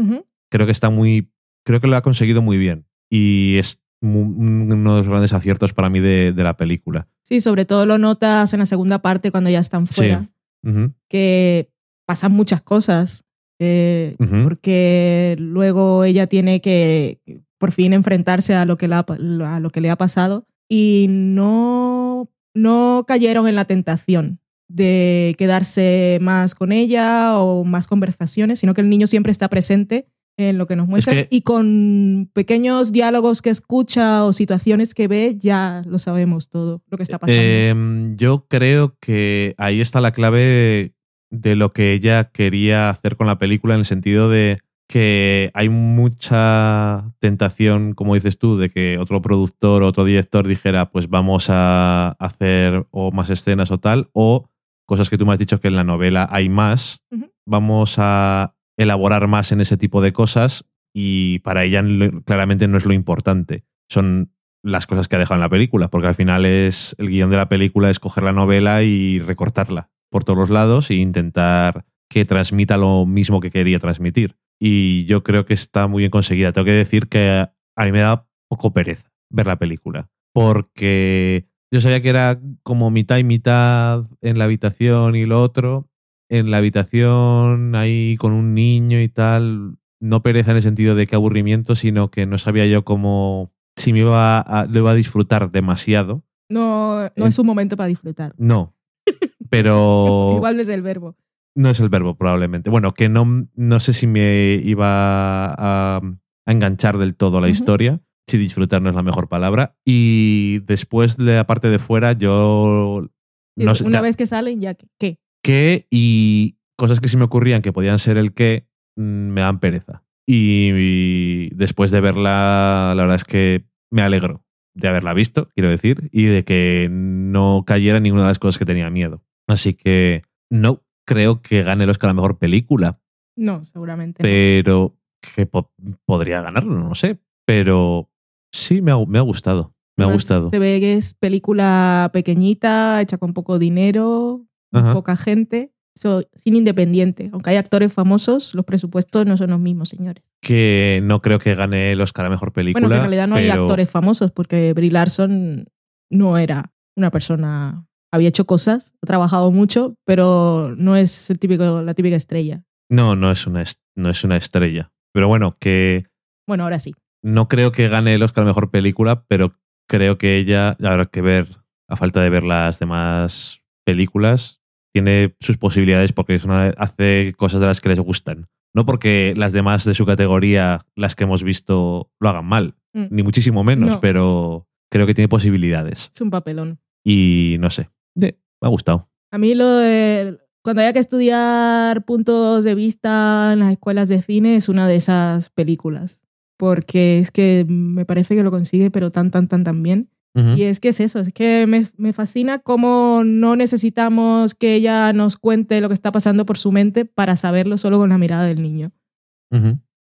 creo que está muy. Creo que lo ha conseguido muy bien. Y es uno de los grandes aciertos para mí de, de la película. Sí, sobre todo lo notas en la segunda parte cuando ya están Sí. fuera, Ujú, que pasan muchas cosas. eh, ujú. porque luego ella tiene que por fin enfrentarse a lo que le ha, a lo que le ha pasado y no, no cayeron en la tentación de quedarse más con ella o más conversaciones, sino que el niño siempre está presente en lo que nos muestra que- y con pequeños diálogos que escucha o situaciones que ve ya lo sabemos todo lo que está pasando. Em, yo creo que ahí está la clave de lo que ella quería hacer con la película, en el sentido de que hay mucha tentación, como dices tú, de que otro productor o otro director dijera, pues vamos a hacer o más escenas o tal, o cosas que tú me has dicho que en la novela hay más, vamos a elaborar más en ese tipo de cosas y para ella claramente no es lo importante, son las cosas que ha dejado en la película, porque al final es el guion de la película es coger la novela y recortarla por todos los lados e intentar que transmita lo mismo que quería transmitir. Y yo creo que está muy bien conseguida. Tengo que decir que a mí me da poco pereza ver la película, porque yo sabía que era como mitad y mitad en la habitación y lo otro. En la habitación ahí con un niño y tal, no pereza en el sentido de que aburrimiento, sino que no sabía yo cómo si me iba a, lo iba a disfrutar demasiado. no no es un momento para disfrutar. No. Pero Igual no es el verbo. no es el verbo, probablemente. Bueno, que no, no sé si me iba a, a enganchar del todo la historia. Si disfrutar no es la mejor palabra. Y después de la parte de fuera, yo. No sé, Una ya- vez que salen, ya que, ¿qué? Qué y cosas que sí me ocurrían que podían ser el qué mm, me dan pereza. Y, y después de verla, la verdad es que me alegro de haberla visto, quiero decir, y de que no cayera ninguna de las cosas que tenía miedo. Así que no creo que gane el Oscar a la mejor película, No, seguramente. pero que po- podría ganarlo, no sé. Pero sí me ha, me ha gustado. Me ha gustado. Se ve que es película pequeñita, hecha con poco dinero, Ajá. poca gente, so, sin independiente. Aunque hay actores famosos, los presupuestos no son los mismos, señores. Que no creo que gane el Oscar a mejor película. bueno, que en realidad no hay actores famosos, porque Brie Larson no era una persona. Había hecho cosas, ha trabajado mucho, pero no es el típico, la típica estrella. No, no es una, no es una estrella. Pero bueno, que Bueno, ahora sí. no creo que gane el Oscar a Mejor Película, pero creo que ella, habrá que ver, a falta de ver las demás películas, tiene sus posibilidades porque es una- hace cosas de las que les gustan. No porque las demás de su categoría, las que hemos visto, lo hagan mal, Mm. ni muchísimo menos, No. pero creo que tiene posibilidades. Es un papelón. Y no sé, me ha gustado. A mí lo de cuando haya que estudiar puntos de vista en las escuelas de cine es una de esas películas. Porque es que me parece que lo consigue, pero tan, tan, tan, tan bien. Y es que es eso, es que me, me fascina cómo no necesitamos que ella nos cuente lo que está pasando por su mente para saberlo solo con la mirada del niño.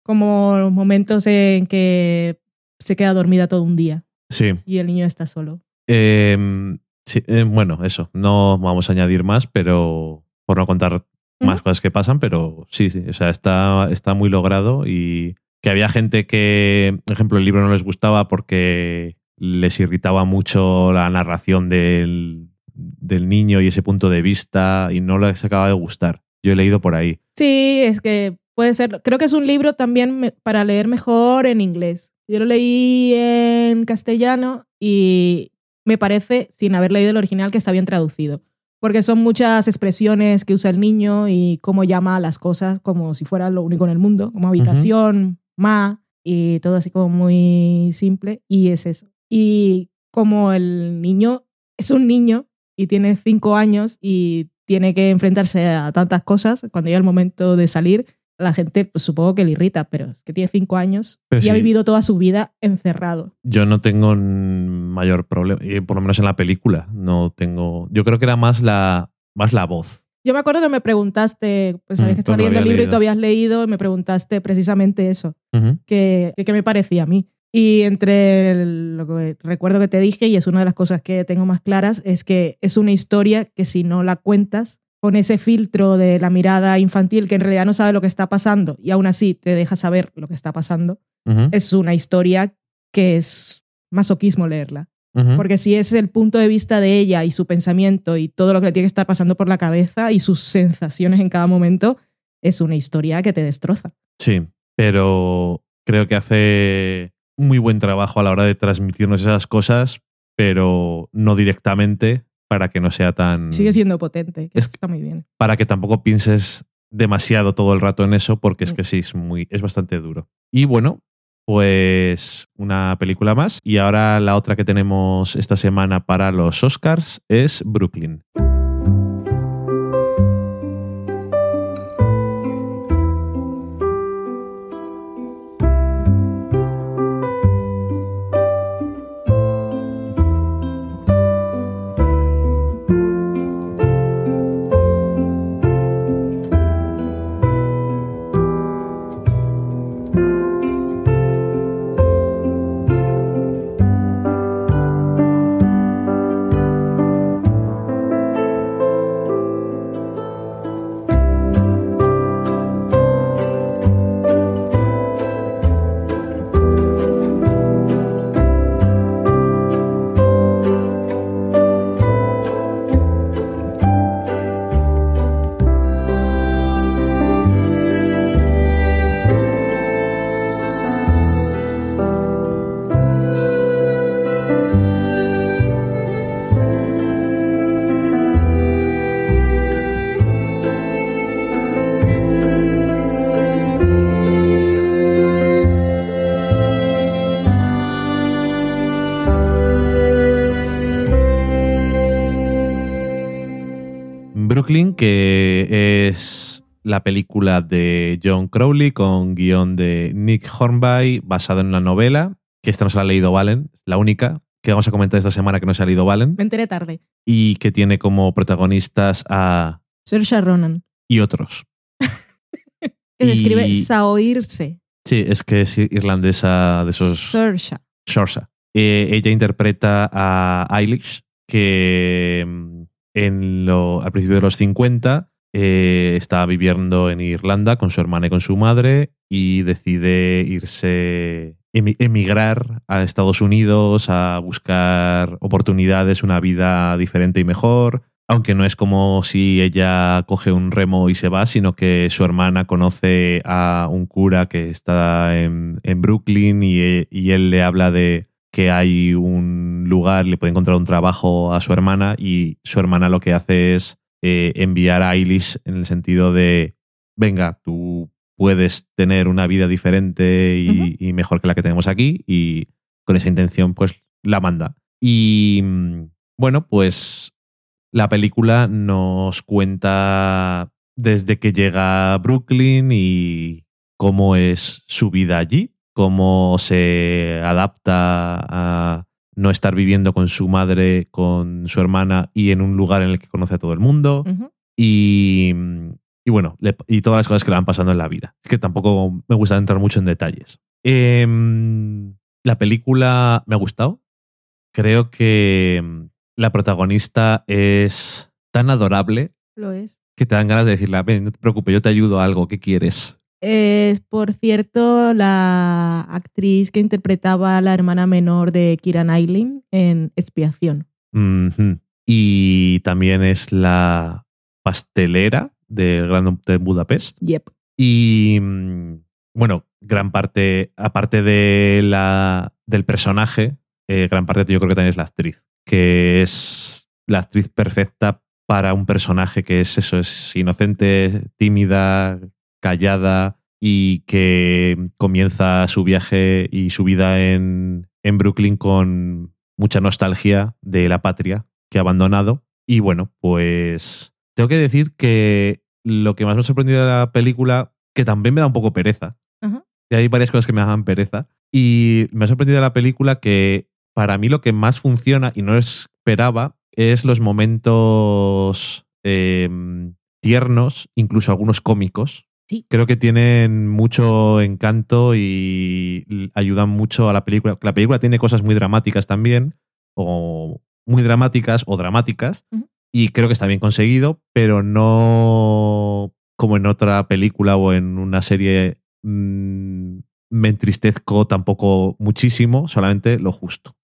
Como los momentos en que se queda dormida todo un día Sí. y el niño está solo. Eh, sí, eh, bueno, eso. No vamos a añadir más, pero por no contar más cosas que pasan, pero sí, sí. O sea, está, está muy logrado y que había gente que, por ejemplo, el libro no les gustaba porque les irritaba mucho la narración del, del niño y ese punto de vista y no les acaba de gustar. Yo he leído por ahí. Sí, es que puede ser. Creo que es un libro también me- para leer mejor en inglés. Yo lo leí en castellano y me parece, sin haber leído el original, que está bien traducido. Porque son muchas expresiones que usa el niño y cómo llama a las cosas como si fuera lo único en el mundo, como habitación, ma, y todo así como muy simple. Y es eso. Y como el niño es un niño y tiene cinco años y tiene que enfrentarse a tantas cosas, cuando llega el momento de salir, la gente pues, supongo que le irrita, pero es que tiene cinco años Pero y ha sí. vivido toda su vida encerrado. Yo no tengo mayor problema, eh, por lo menos en la película. No tengo. Yo creo que era más la, más la voz. Yo me acuerdo que me preguntaste, pues Mm, que estaba leyendo el libro y tú habías leído y me preguntaste precisamente eso, Ujú. que, que me parecía a mí. Y entre el- lo que recuerdo que te dije, y es una de las cosas que tengo más claras, es que es una historia que si no la cuentas con ese filtro de la mirada infantil que en realidad no sabe lo que está pasando y aún así te deja saber lo que está pasando, es una historia que es masoquismo leerla. Porque si es el punto de vista de ella y su pensamiento y todo lo que le tiene que estar pasando por la cabeza y sus sensaciones en cada momento, es una historia que te destroza. Sí, pero creo que hace muy buen trabajo a la hora de transmitirnos esas cosas, pero no directamente para que no sea tan. Sigue siendo potente, que Es que- está muy bien. Para que tampoco pienses demasiado todo el rato en eso, porque es Mm. que sí, es, muy, es bastante duro. Y bueno, pues una película más. Y ahora la otra que tenemos esta semana para los Oscars es. Brooklyn, la película de John Crowley con guion de Nick Hornby, basado en una novela, que esta no se la ha leído Valen, la única que vamos a comentar esta semana que no se ha leído Valen, Me enteré tarde. y que tiene como protagonistas a... Saoirse Ronan, y otros. que se Y- escribe Saoirse. Sí, es que es irlandesa de esos... Saoirse. Saoirse. Eh, ella interpreta a Eilish, que mm, en lo, al principio de los 50 eh, estaba viviendo en Irlanda con su hermana y con su madre y decide irse, emi- emigrar a Estados Unidos a buscar oportunidades, una vida diferente y mejor. Aunque no es como si ella coge un remo y se va, sino que su hermana conoce a un cura que está en, en Brooklyn y, y él le habla de que hay un lugar, le puede encontrar un trabajo a su hermana y su hermana lo que hace es eh, enviar a Eilish en el sentido de, venga, tú puedes tener una vida diferente y, y mejor que la que tenemos aquí y con esa intención pues la manda. Y mm, bueno, pues la película nos cuenta desde que llega a Brooklyn y cómo es su vida allí, cómo se adapta a no estar viviendo con su madre, con su hermana y en un lugar en el que conoce a todo el mundo y, y bueno, le- y todas las cosas que le van pasando en la vida. Es que tampoco me gusta entrar mucho en detalles. Em, la película me ha gustado. Creo que em, la protagonista es tan adorable Lo es. que te dan ganas de decirle, ven, no te preocupes, yo te ayudo a algo, ¿qué quieres? Es, por cierto, la actriz que interpretaba a la hermana menor de Kira Knightley en Expiación. Y también es la pastelera del Gran Hotel Budapest. Yep. Y mm, bueno, gran parte, aparte de la, del personaje, eh, gran parte yo creo que también es la actriz, que es la actriz perfecta para un personaje que es eso, es inocente, tímida, callada y que comienza su viaje y su vida en, en Brooklyn con mucha nostalgia de la patria que ha abandonado Y bueno, pues tengo que decir que lo que más me ha sorprendido de la película, que también me da un poco pereza, Ajá. y hay varias cosas que me dan pereza, y me ha sorprendido de la película que para mí lo que más funciona y no esperaba es los momentos eh, tiernos, incluso algunos cómicos. Sí. Creo que tienen mucho encanto y ayudan mucho a la película. La película tiene cosas muy dramáticas también, o muy dramáticas o dramáticas, y creo que está bien conseguido, pero no como en otra película o en una serie mm, me entristezco tampoco muchísimo, solamente lo justo.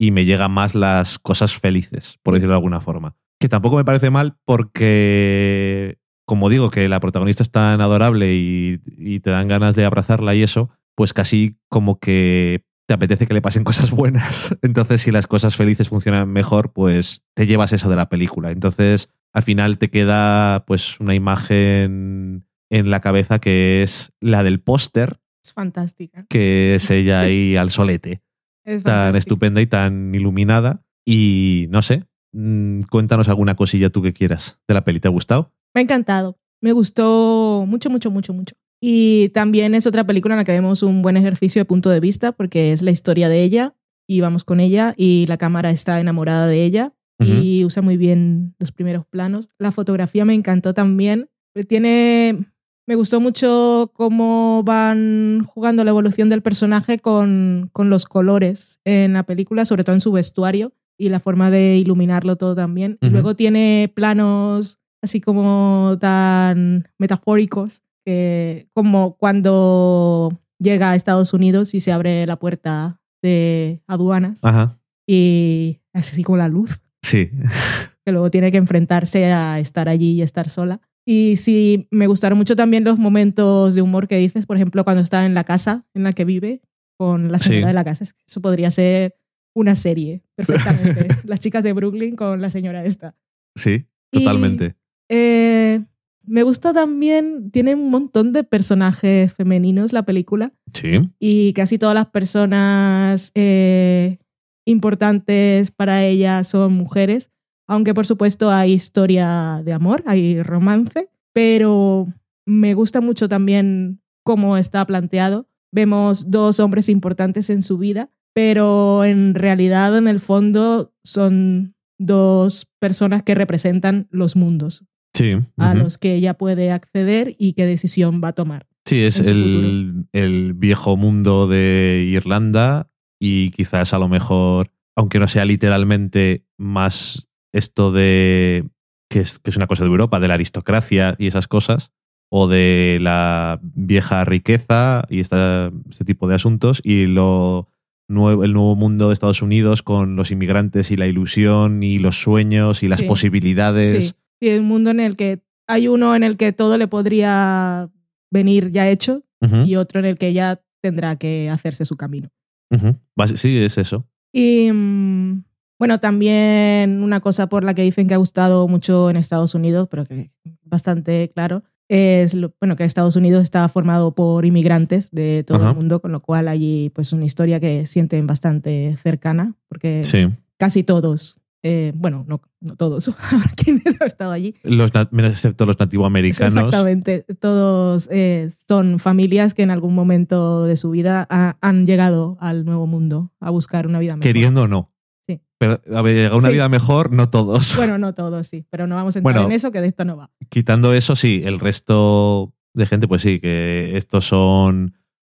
Y me llegan más las cosas felices, por decirlo de alguna forma. Que tampoco me parece mal porque, como digo, que la protagonista es tan adorable y, y te dan ganas de abrazarla y eso, pues casi como que te apetece que le pasen cosas buenas. Entonces, si las cosas felices funcionan mejor, pues te llevas eso de la película. Entonces, al final te queda pues una imagen en la cabeza que es la del póster, Es fantástica. que es ella ahí al solete, Es tan fantástica. estupenda y tan iluminada. Y no sé, mm, cuéntanos alguna cosilla tú que quieras de la peli. ¿Te ha gustado? Me ha encantado. Me gustó mucho, mucho, mucho, mucho. Y también es otra película en la que vemos un buen ejercicio de punto de vista porque es la historia de ella y vamos con ella y la cámara está enamorada de ella y usa muy bien los primeros planos. La fotografía me encantó también. Tiene, me gustó mucho cómo van jugando la evolución del personaje con, con los colores en la película, sobre todo en su vestuario y la forma de iluminarlo todo también. Ujú. luego tiene planos así como tan metafóricos que como cuando llega a Estados Unidos y se abre la puerta de aduanas Ajá. y es así como la luz Sí. que luego tiene que enfrentarse a estar allí y estar sola. Y sí, me gustaron mucho también los momentos de humor que dices, por ejemplo, cuando está en la casa en la que vive con la señora Sí. de la casa. Eso podría ser una serie, perfectamente. Las chicas de Brooklyn con la señora esta. Sí, totalmente. Eh, me gusta también, tiene un montón de personajes femeninos la película Sí. y casi todas las personas eh, importantes para ella son mujeres, aunque por supuesto hay historia de amor, hay romance, pero me gusta mucho también cómo está planteado. Vemos dos hombres importantes en su vida, pero en realidad en el fondo son dos personas que representan los mundos Sí. a los que ella puede acceder y qué decisión va a tomar. Sí, es el, el viejo mundo de Irlanda y quizás a lo mejor, aunque no sea literalmente más esto de que es, que es una cosa de Europa, de la aristocracia y esas cosas, o de la vieja riqueza y esta, este tipo de asuntos, y lo nuevo, el nuevo mundo de Estados Unidos con los inmigrantes y la ilusión y los sueños y las Sí. posibilidades. Sí, sí, un mundo en el que hay uno en el que todo le podría venir ya hecho y otro en el que ella tendrá que hacerse su camino. Sí, es eso. Y mm, bueno, también una cosa por la que dicen que ha gustado mucho en Estados Unidos, pero que es bastante claro, es lo- bueno, que Estados Unidos está formado por inmigrantes de todo el mundo, con lo cual allí pues una historia que sienten bastante cercana, porque Sí. casi todos, eh, bueno, no, no todos, quienes han estado allí, Los, excepto los nativoamericanos. Exactamente. Todos eh, son familias que en algún momento de su vida ha- han llegado al nuevo mundo a buscar una vida mejor. Queriendo o no. Sí. Pero a ver, una Sí. vida mejor, no todos. Bueno, no todos, sí, pero no vamos a entrar Bueno. en eso, que de esto no va. Quitando eso, sí, el resto de gente, pues sí, que estos son,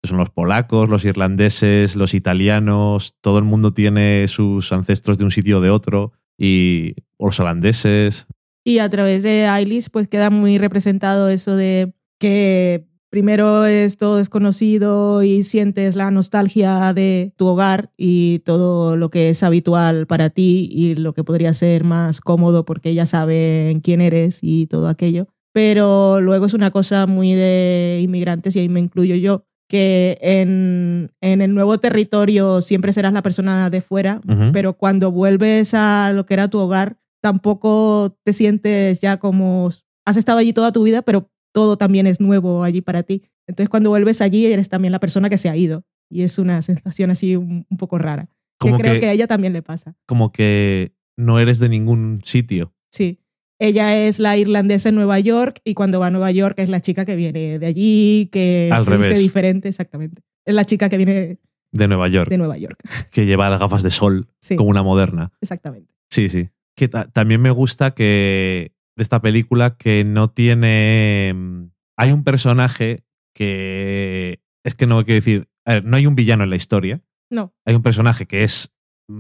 son los polacos, los irlandeses, los italianos, todo el mundo tiene sus ancestros de un sitio o de otro, y los holandeses. Y a través de Eilish, pues queda muy representado eso de que primero es todo desconocido y sientes la nostalgia de tu hogar y todo lo que es habitual para ti y lo que podría ser más cómodo porque ya saben quién eres y todo aquello. Pero luego es una cosa muy de inmigrantes y ahí me incluyo yo, que en, en el nuevo territorio siempre serás la persona de fuera, pero cuando vuelves a lo que era tu hogar, tampoco te sientes ya como has estado allí toda tu vida, pero todo también es nuevo allí para ti. Entonces cuando vuelves allí eres también la persona que se ha ido y es una sensación así un, un poco rara. Como que creo que, que a ella también le pasa. como que no eres de ningún sitio. Sí. Ella es la irlandesa en Nueva York y cuando va a Nueva York es la chica que viene de allí, que Al se viste revés. diferente, exactamente. Es la chica que viene De Nueva York, de Nueva York. que lleva las gafas de sol Sí, como una moderna. exactamente. Sí, sí. Que ta- también me gusta que de esta película que no tiene. mm, Hay un personaje que. Es que no quiero decir. A ver, no hay un villano en la historia. No, Hay un personaje que es mm,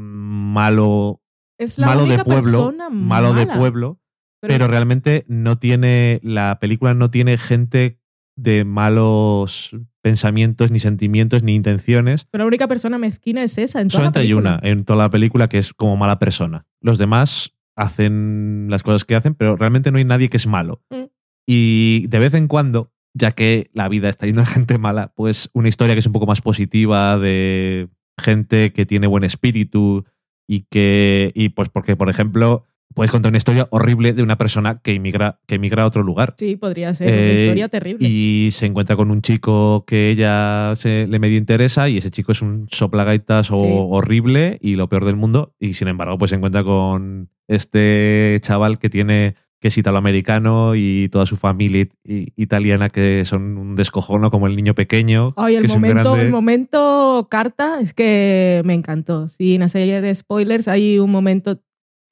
malo, es la malo de única pueblo, persona malo de pueblo, pero realmente no tiene. La película no tiene gente de malos pensamientos, ni sentimientos, ni intenciones. pero la única persona mezquina es esa en toda la Solamente hay una en toda la película que es como mala persona. Los demás hacen las cosas que hacen, pero realmente no hay nadie que es malo. Mm. Y de vez en cuando, ya que la vida está llena de gente mala, pues una historia que es un poco más positiva de gente que tiene buen espíritu y que, y pues porque, por ejemplo, puedes contar una historia horrible de una persona que emigra, que emigra a otro lugar Sí, podría ser una Eh, historia terrible. y se encuentra con un chico que ella se, le medio interesa y ese chico es un soplagaitas o Sí. horrible y lo peor del mundo y sin embargo pues se encuentra con este chaval que tiene que es italoamericano y toda su familia it- italiana que son un descojono como el niño pequeño Ay, el que es un momento, grande- el momento carta es que me encantó. Sin hacer spoilers, hay un momento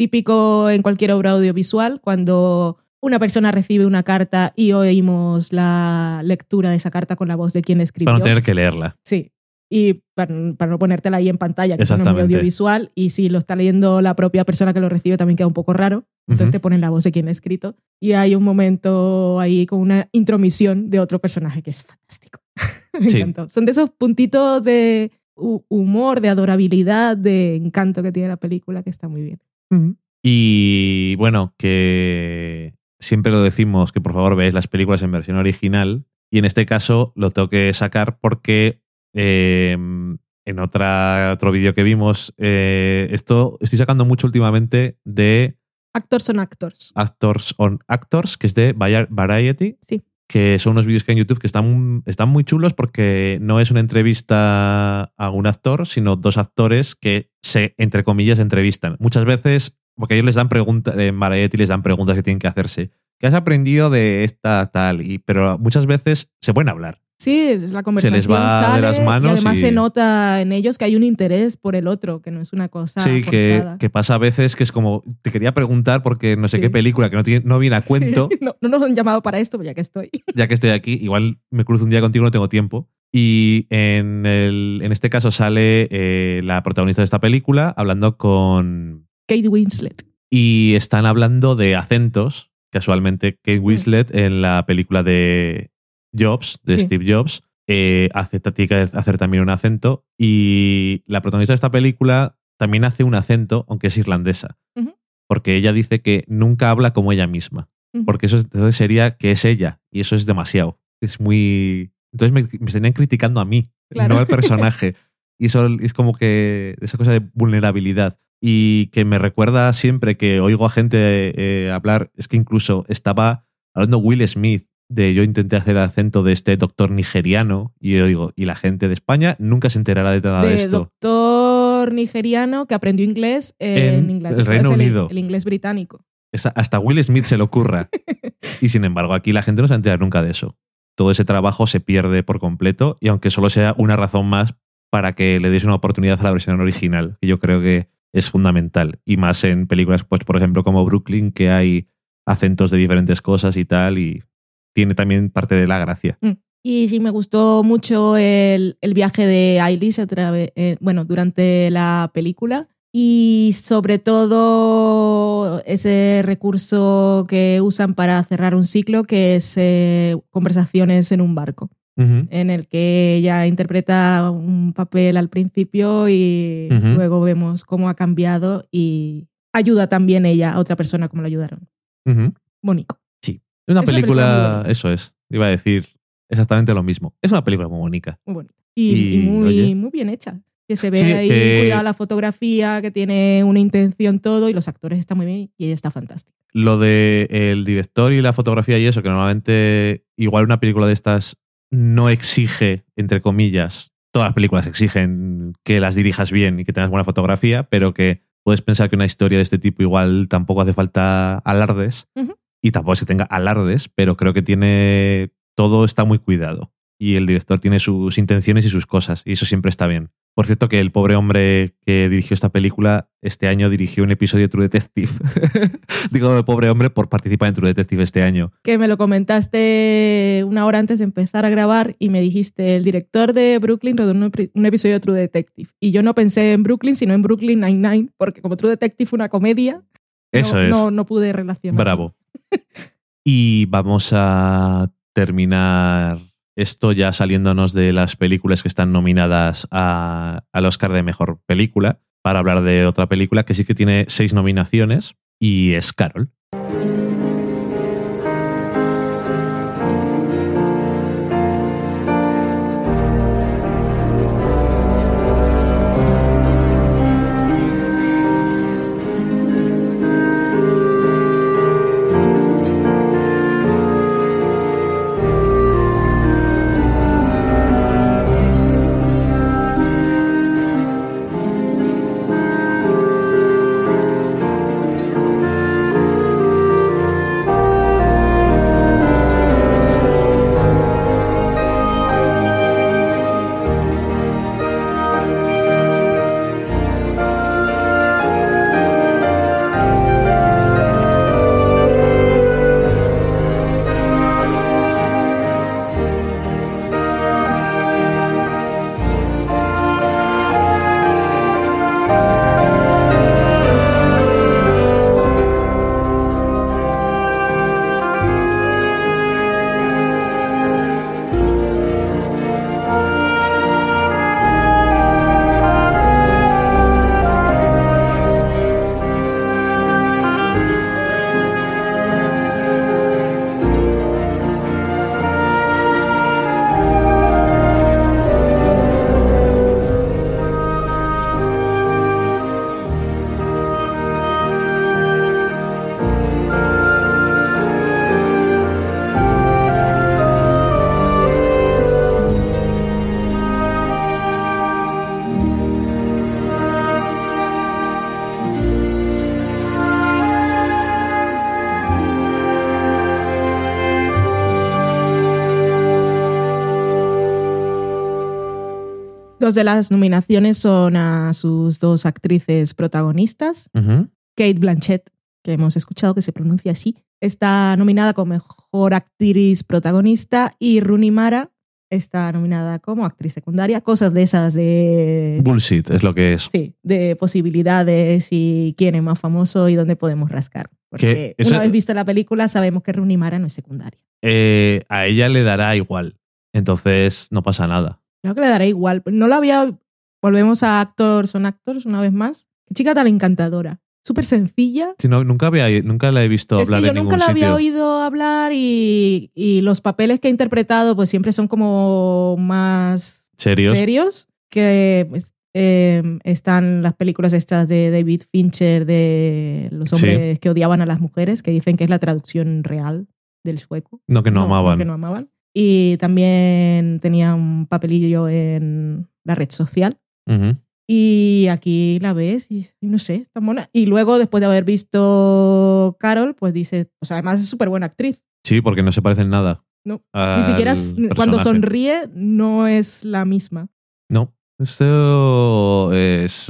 típico en cualquier obra audiovisual cuando una persona recibe una carta y oímos la lectura de esa carta con la voz de quien escribió. para no tener que leerla Sí. Y para, para no ponértela ahí en pantalla, que es Exactamente. audiovisual, y si lo está leyendo la propia persona que lo recibe también queda un poco raro. Entonces Ujú. te ponen la voz de quien ha escrito. Y hay un momento ahí con una intromisión de otro personaje que es fantástico. Me Sí. encantó. Son de esos puntitos de hu- humor, de adorabilidad, de encanto que tiene la película, que está muy bien. Y bueno, que siempre lo decimos que por favor veáis las películas en versión original. Y en este caso lo tengo que sacar porque eh, en otra, otro vídeo que vimos, eh, esto estoy sacando mucho últimamente de Actors son actors. Actors on Actors, que es de Vari- Variety. Sí. Que son unos vídeos que hay en YouTube que están, están muy chulos porque no es una entrevista a un actor, sino dos actores que se, entre comillas, entrevistan. Muchas veces, porque ellos les dan preguntas, en Variety les dan preguntas que tienen que hacerse. ¿Qué has aprendido de esta tal? Y, pero muchas veces se pueden hablar. Sí, es la conversación les va de las manos y además y- se nota en ellos que hay un interés por el otro, que no es una cosa sí, que, pasa a veces que es como, te quería preguntar porque no sé Sí. qué película que no, tiene, no viene a cuento. Sí, no, no nos han llamado para esto, pues ya que estoy. ya que estoy aquí, igual me cruzo un día contigo, no tengo tiempo. Y en, el- en este caso sale eh, la protagonista de esta película hablando con... Kate Winslet. Y están hablando de acentos, casualmente Kate Winslet en la película de Jobs, de Sí. Steve Jobs, eh, hace, tiene que hacer también un acento. Y la protagonista de esta película también hace un acento, aunque es irlandesa. Porque ella dice que nunca habla como ella misma porque eso entonces sería que es ella y eso es demasiado. Es muy... Entonces me, me estarían criticando a mí, Claro. no al personaje. y eso es como que esa cosa de vulnerabilidad. Y que me recuerda siempre que oigo a gente eh, hablar, es que incluso estaba hablando Will Smith de yo intenté hacer el acento de este doctor nigeriano y yo digo, y la gente de España nunca se enterará de nada de, de esto. doctor nigeriano que aprendió inglés en, En Inglaterra. el Reino Unido. El, inglés británico. Esa- hasta Will Smith se le ocurra. y sin embargo, aquí la gente no se entera nunca de eso. Todo ese trabajo se pierde por completo y aunque solo sea una razón más para que le deis una oportunidad a la versión original, que yo creo que es fundamental. Y más en películas, pues por ejemplo, como Brooklyn, que hay acentos de diferentes cosas y tal, y tiene también parte de la gracia. Y sí, me gustó mucho el, el viaje de Eilish a través- eh, bueno, durante la película. Y sobre todo ese recurso que usan para cerrar un ciclo, que es eh, conversaciones en un barco, Ujú. en el que ella interpreta un papel al principio y Ujú. luego vemos cómo ha cambiado y ayuda también ella a otra persona como lo ayudaron. Ujú. Bonito. Una Es una película muy bonita. eso es, iba a decir exactamente lo mismo. Es una película muy bonita. Muy bonito. Y, Y, y muy, muy bien hecha. Que se ve Sí, ahí que- cuidada la fotografía, que tiene una intención todo y los actores están muy bien y ella está fantástica. lo de el director y la fotografía y eso, que normalmente igual una película de estas no exige, entre comillas, todas las películas exigen que las dirijas bien y que tengas buena fotografía, pero que puedes pensar que una historia de este tipo igual tampoco hace falta alardes. Y tampoco es que tenga alardes, pero creo que tiene todo está muy cuidado y el director tiene sus intenciones y sus cosas y eso siempre está bien. Por cierto que el pobre hombre que dirigió esta película este año dirigió un episodio de True Detective. Digo el pobre hombre por participar en True Detective este año. Que me lo comentaste una hora antes de empezar a grabar y me dijiste, el director de Brooklyn rodó un, epi- un episodio de True Detective. Y yo no pensé en Brooklyn, sino en Brooklyn Nine-Nine, porque como True Detective fue una comedia, Eso no, es. no, no pude relacionar. Bravo. Y vamos a terminar esto ya saliéndonos de las películas que están nominadas a- al Oscar de Mejor Película para hablar de otra película que sí que tiene seis nominaciones y es Carol. Dos de las nominaciones son a sus dos actrices protagonistas. Kate Blanchett, que hemos escuchado que se pronuncia así, está nominada como mejor actriz protagonista y Rooney Mara está nominada como actriz secundaria. Cosas de esas de, Bullshit es lo que es. sí, de posibilidades y quién es más famoso y dónde podemos rascar. Porque una vez vista la película sabemos que Rooney Mara no es secundaria. Eh, a ella le dará igual. Entonces no pasa nada. Creo que le dará igual. No la había... Volvemos a Actors on Actors una vez más. Qué chica tan encantadora. Súper sencilla. Si no, nunca, había, nunca la he visto Es hablar que yo en nunca la sitio. había oído hablar y, y los papeles que ha interpretado pues siempre son como más ¿Serios? serios que pues, eh, están las películas estas de David Fincher de los Sí. hombres que odiaban a las mujeres que dicen que es la traducción real del sueco. No, que no, amaban. que no amaban. Y también tenía un papelillo en la red social. Y aquí la ves y, y no sé, está mona. Y luego, después de haber visto Carol, pues dice, o sea, además es súper buena actriz. Sí, porque no se parecen nada. No. Ni siquiera es- cuando sonríe no es la misma. No, esto es,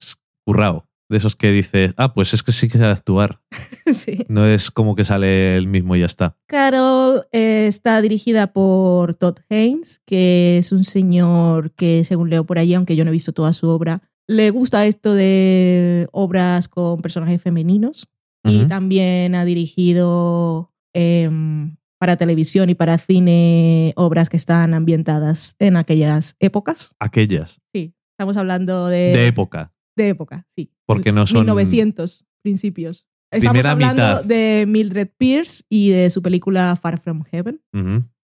es currao. De esos que dices, ah, pues es que sí que sabe actuar. sí. No es como que sale el mismo y ya está. Carol eh, está dirigida por Todd Haynes, que es un señor que, según leo por allí, aunque yo no he visto toda su obra, le gusta esto de obras con personajes femeninos. Y también ha dirigido em, para televisión y para cine obras que están ambientadas en aquellas épocas. Aquellas. Sí, estamos hablando de, De época. De época, sí. Porque no son- 1900, principios. Estamos Primera hablando mitad. de Mildred Pierce y de su película Far From Heaven.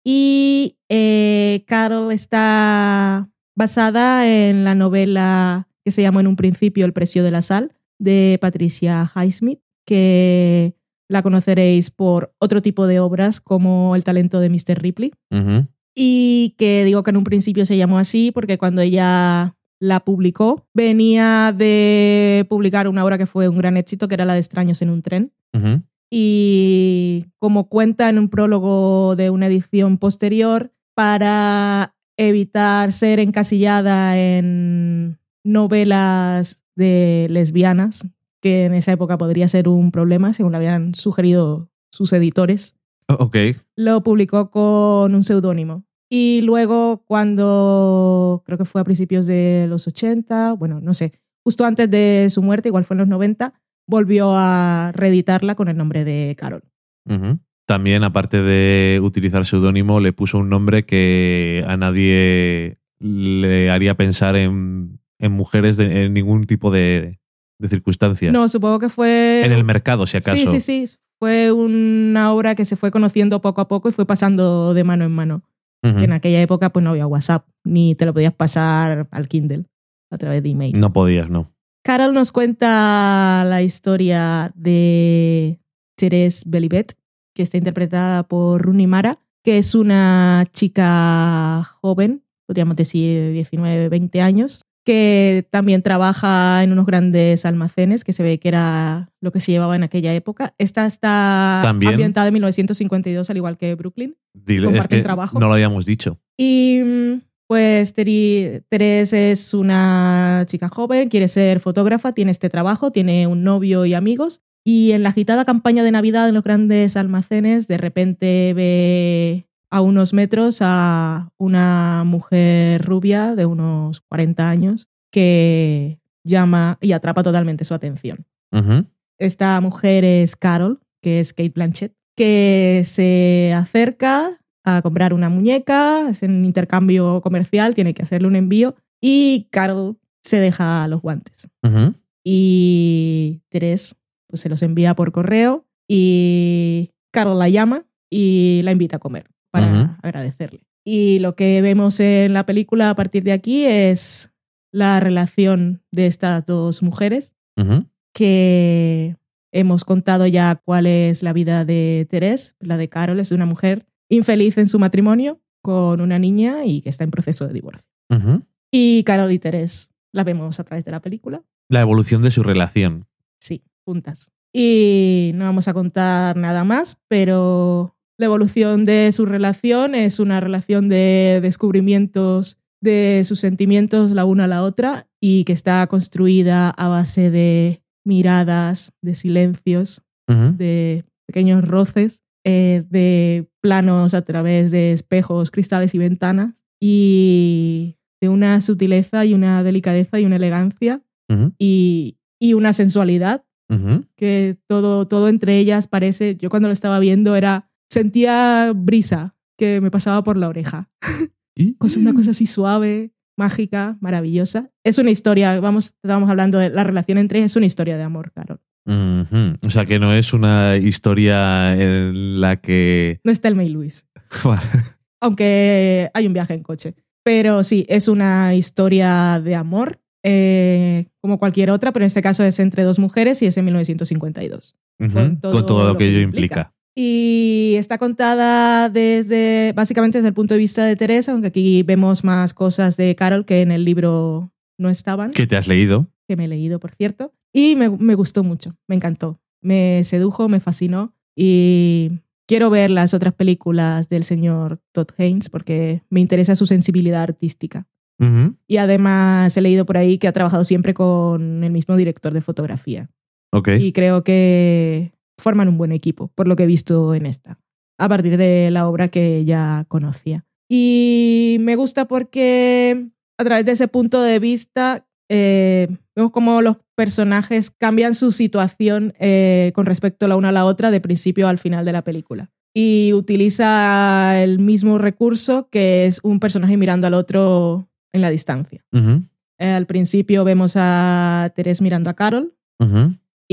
Y eh, Carol está basada en la novela que se llamó en un principio El precio de la sal, de Patricia Highsmith, que la conoceréis por otro tipo de obras como El talento de Mr. Ripley. Y que digo que en un principio se llamó así porque cuando ella la publicó. Venía de publicar una obra que fue un gran éxito, que era la de Extraños en un tren. Y como cuenta en un prólogo de una edición posterior, para evitar ser encasillada en novelas de lesbianas, que en esa época podría ser un problema, según le habían sugerido sus editores, Ok. lo publicó con un seudónimo. Y luego cuando, creo que fue a principios de los 80, bueno, no sé, justo antes de su muerte, igual fue en los 90, volvió a reeditarla con el nombre de Carol. También, aparte de utilizar seudónimo, le puso un nombre que a nadie le haría pensar en, en mujeres de, en ningún tipo de, de circunstancia. No, supongo que fue... En el mercado, si acaso. Sí, sí, sí. Fue una obra que se fue conociendo poco a poco y fue pasando de mano en mano. Que en aquella época pues no había WhatsApp, ni te lo podías pasar al Kindle a través de email. No podías, no. Carol nos cuenta la historia de Therese Belibet, que está interpretada por Rooney Mara, que es una chica joven, podríamos decir de 19, 20 años, que también trabaja en unos grandes almacenes, que se ve que era lo que se llevaba en aquella época. Esta está También. ambientada en 1952, al igual que Brooklyn. Dile, es Comparten que trabajo. no lo habíamos dicho. Y mm, pues Teresa es una chica joven, quiere ser fotógrafa, tiene este trabajo, tiene un novio y amigos. Y en la agitada campaña de Navidad en los grandes almacenes, de repente ve a unos metros a una mujer rubia de unos 40 años que llama y atrapa totalmente su atención. Esta mujer es Carol, que es Kate Blanchett, que se acerca a comprar una muñeca, es un intercambio comercial, tiene que hacerle un envío y Carol se deja los guantes. Y Teres pues, se los envía por correo y Carol la llama y la invita a comer para agradecerle. Y lo que vemos en la película a partir de aquí es la relación de estas dos mujeres que hemos contado ya cuál es la vida de Teresa. La de Carol es una mujer infeliz en su matrimonio con una niña y que está en proceso de divorcio. Y Carol y Teresa la vemos a través de la película. La evolución de su relación. Sí, juntas. Y no vamos a contar nada más, pero la evolución de su relación es una relación de descubrimientos de sus sentimientos la una a la otra y que está construida a base de miradas, de silencios, de pequeños roces, eh, de planos a través de espejos, cristales y ventanas y de una sutileza y una delicadeza y una elegancia y, y una sensualidad que todo, todo entre ellas parece, yo cuando lo estaba viendo era, sentía brisa que me pasaba por la oreja. Y- una cosa así suave, mágica, maravillosa. Es una historia, vamos, estábamos hablando de la relación entre ellas, es una historia de amor, Carol. O sea que no es una historia en la que. No está el May Luis, aunque hay un viaje en coche. Pero sí, es una historia de amor, eh, como cualquier otra, pero en este caso es entre dos mujeres y es en 1952. Ujú. Con todo Con todo lo lo que que ello implica. implica. Y está contada desde, básicamente desde el punto de vista de Teresa, aunque aquí vemos más cosas de Carol que en el libro no estaban, ¿Qué te has leído? que me he leído, por cierto. Y me, me gustó mucho, me encantó. Me sedujo, me fascinó y quiero ver las otras películas del señor Todd Haynes porque me interesa su sensibilidad artística. Y además he leído por ahí que ha trabajado siempre con el mismo director de fotografía. Ok. Y creo que forman un buen equipo, por lo que he visto en esta, a partir de la obra que ya conocía. Y me gusta porque a través de ese punto de vista eh, vemos cómo los personajes cambian su situación eh, con respecto la una a la otra de principio al final de la película. Y utiliza el mismo recurso que es un personaje mirando al otro en la distancia. Eh, al principio vemos a Teresa mirando a Carol.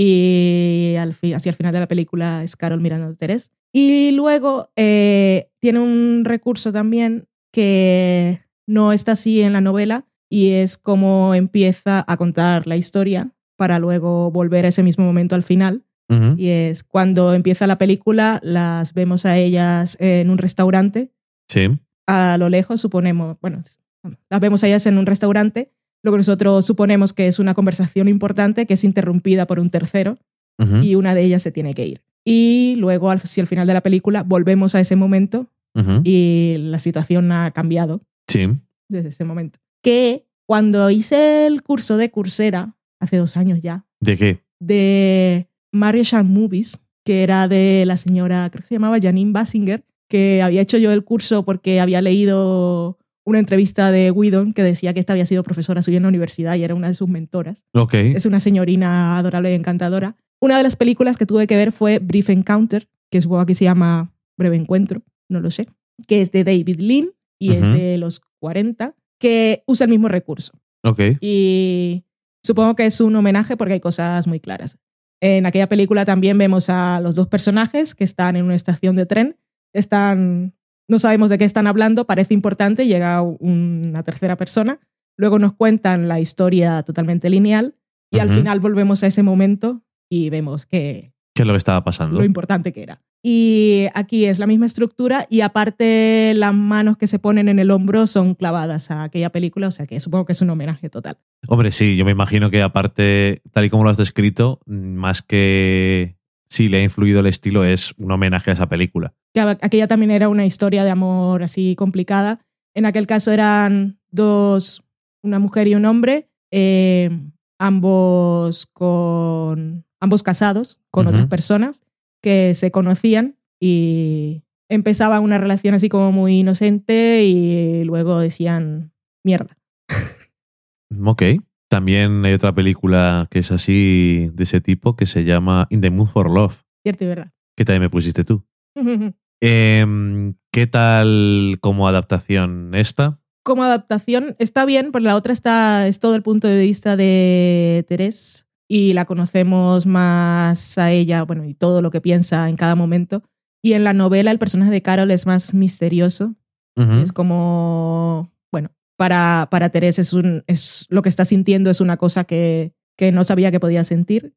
Y al fi- hacia el final de la película es Carol mirando a Teresa. Y luego eh, tiene un recurso también que no está así en la novela y es cómo empieza a contar la historia para luego volver a ese mismo momento al final. Y es cuando empieza la película, las vemos a ellas en un restaurante Sí. a lo lejos, suponemos, bueno, las vemos a ellas en un restaurante lo que nosotros suponemos que es una conversación importante que es interrumpida por un tercero Ujú, y una de ellas se tiene que ir. Y luego, al, si al final de la película, volvemos a ese momento ujú. y la situación ha cambiado Sí. desde ese momento. Que cuando hice el curso de Coursera, hace dos años ya, ¿De qué? de Martian Movies, que era de la señora, creo que se llamaba Janine Basinger, que había hecho yo el curso porque había leído una entrevista de Whedon que decía que esta había sido profesora suya en la universidad y era una de sus mentoras. Ok. Es una señorina adorable y encantadora. Una de las películas que tuve que ver fue Brief Encounter, que supongo que se llama Breve Encuentro, no lo sé, que es de David Lean y es de los 40, que usa el mismo recurso. Y supongo que es un homenaje porque hay cosas muy claras. En aquella película también vemos a los dos personajes que están en una estación de tren. Están, no sabemos de qué están hablando, parece importante, llega una tercera persona. Luego nos cuentan la historia totalmente lineal y al final volvemos a ese momento y vemos que ¿Qué es lo que estaba pasando? lo importante que era. Y aquí es la misma estructura y aparte las manos que se ponen en el hombro son clavadas a aquella película, o sea que supongo que es un homenaje total. Hombre, sí, yo me imagino que aparte, tal y como lo has descrito, más que si le ha influido el estilo, es un homenaje a esa película. que aquella también era una historia de amor así complicada. En aquel caso eran dos, una mujer y un hombre, eh, ambos con ambos casados con otras personas que se conocían y empezaba una relación así como muy inocente y luego decían mierda. Ok. También hay otra película que es así, de ese tipo, que se llama In the Mood for Love, Cierto y verdad. que también me pusiste tú. Em, ¿Qué tal como adaptación esta? Como adaptación está bien, porque la otra está, es todo el punto de vista de Teresa y la conocemos más a ella, bueno, y todo lo que piensa en cada momento. Y en la novela el personaje de Carol es más misterioso. Ujú. Es como, para, para Teresa es, un, es lo que está sintiendo es una cosa que, que no sabía que podía sentir.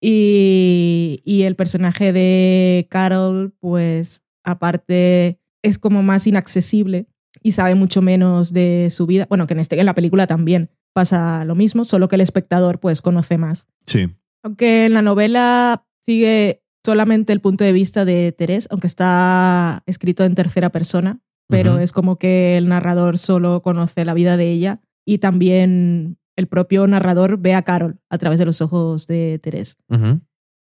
Y, y el personaje de Carol, pues aparte es como más inaccesible y sabe mucho menos de su vida. Bueno, que en, este, en la película también pasa lo mismo, solo que el espectador pues conoce más. Sí. Aunque en la novela sigue solamente el punto de vista de Teresa, aunque está escrito en tercera persona, pero es como que el narrador solo conoce la vida de ella y también el propio narrador ve a Carol a través de los ojos de Teresa.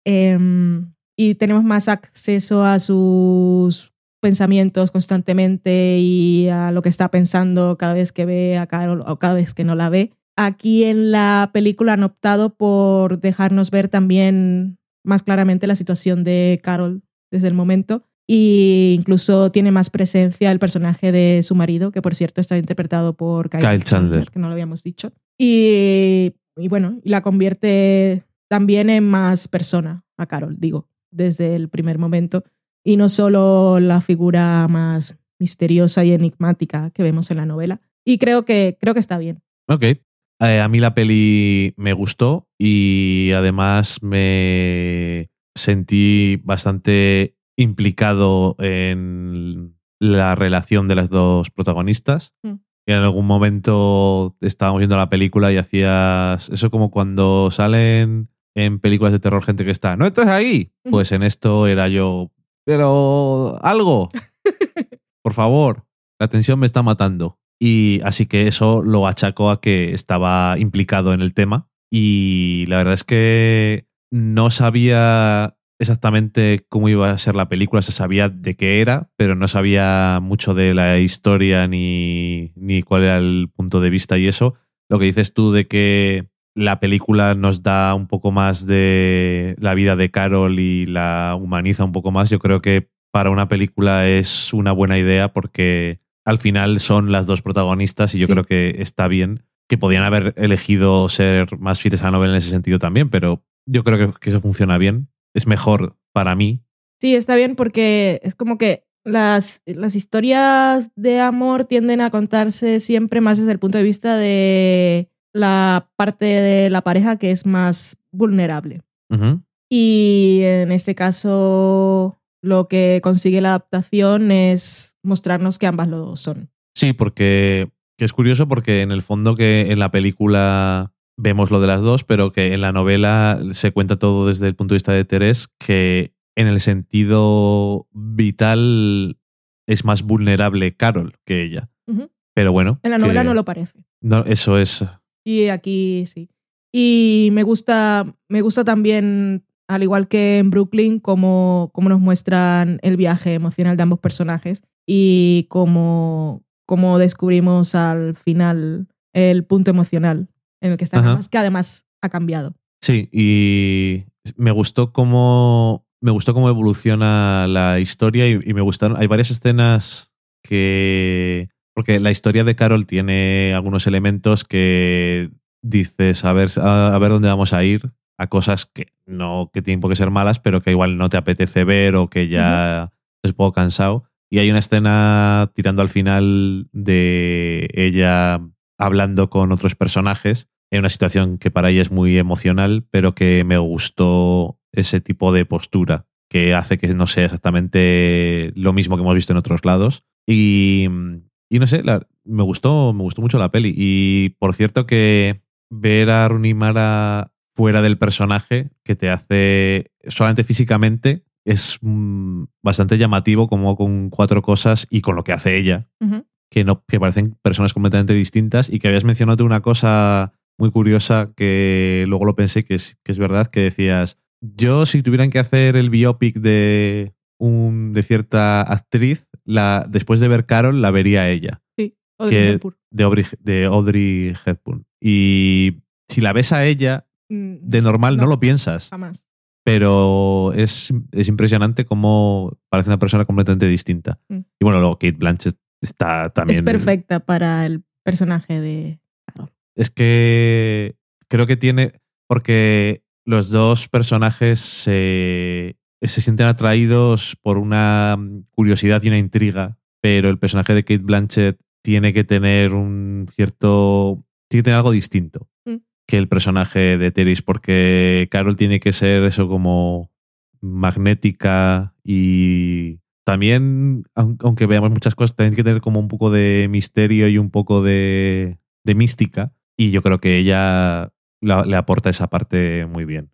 Em, y tenemos más acceso a sus pensamientos constantemente y a lo que está pensando cada vez que ve a Carol o cada vez que no la ve. Aquí en la película han optado por dejarnos ver también más claramente la situación de Carol desde el momento e incluso tiene más presencia el personaje de su marido, que por cierto está interpretado por Kyle, Kyle Chandler. que no lo habíamos dicho. Y, y bueno, la convierte también en más persona a Carol, digo, desde el primer momento. Y no solo la figura más misteriosa y enigmática que vemos en la novela. Y creo que, creo que está bien. Ok. Eh, a mí la peli me gustó y además me sentí bastante implicado en la relación de las dos protagonistas. Mm. Y en algún momento estábamos viendo la película y hacías eso como cuando salen en películas de terror gente que está, no estás ahí. Pues en esto era yo, pero algo, por favor, la tensión me está matando. Y así que eso lo achacó a que estaba implicado en el tema. Y la verdad es que no sabía exactamente cómo iba a ser la película, se sabía de qué era, pero no sabía mucho de la historia ni, ni cuál era el punto de vista y eso. Lo que dices tú de que la película nos da un poco más de la vida de Carol y la humaniza un poco más, yo creo que para una película es una buena idea porque al final son las dos protagonistas y yo Sí. creo que está bien que podían haber elegido ser más fieles a la novela en ese sentido también, pero yo creo que, que eso funciona bien. Es mejor para mí. Sí, está bien porque es como que las, las historias de amor tienden a contarse siempre más desde el punto de vista de la parte de la pareja que es más vulnerable. Y en este caso, lo que consigue la adaptación es mostrarnos que ambas lo son. Sí, porque Que es curioso porque en el fondo que en la película vemos lo de las dos, pero que en la novela se cuenta todo desde el punto de vista de Teres, que en el sentido vital es más vulnerable Carol que ella. Pero bueno. En la novela que- no lo parece. no, eso es. Y aquí sí. Y me gusta, me gusta también, al igual que en Brooklyn, cómo, cómo nos muestran el viaje emocional de ambos personajes y cómo, cómo descubrimos al final el punto emocional en el que están Ajá. que además ha cambiado. Sí, y me gustó cómo. Me gustó cómo evoluciona la historia y, y me gustaron. Hay varias escenas que. Porque la historia de Carol tiene algunos elementos que dices, a ver, a, a ver dónde vamos a ir, a cosas que no que tienen por qué ser malas, pero que igual no te apetece ver o que ya es un poco cansado. Y hay una escena tirando al final de ella hablando con otros personajes en una situación que para ella es muy emocional, pero que me gustó ese tipo de postura que hace que no sea exactamente lo mismo que hemos visto en otros lados. Y, y no sé, me gustó, me gustó mucho la peli. Y por cierto que ver a Rooney Mara fuera del personaje, que te hace solamente físicamente, es mm, bastante llamativo como con cuatro cosas y con lo que hace ella. Que no que parecen personas completamente distintas y que habías mencionado una cosa muy curiosa que luego lo pensé que es, que es verdad que decías yo si tuvieran que hacer el biopic de un de cierta actriz la después de ver Carol la vería a ella Sí. Audrey Que- Hepburn. de Audrey, de Audrey Hepburn y si la ves a ella Mm, de normal no, No. lo piensas Jamás. pero es, es impresionante cómo parece una persona completamente distinta Mm. y bueno luego Kate Blanchett está también Es perfecta para el personaje de Carol. Es que creo que tiene. Porque los dos personajes se, se sienten atraídos por una curiosidad y una intriga, pero el personaje de Kate Blanchett tiene que tener un cierto. Tiene que tener algo distinto Mm. que el personaje de Teris, porque Carol tiene que ser eso como magnética y también, aun- aunque veamos muchas cosas, también que tener como un poco de misterio y un poco de, de mística. Y yo creo que ella la- le aporta esa parte muy bien.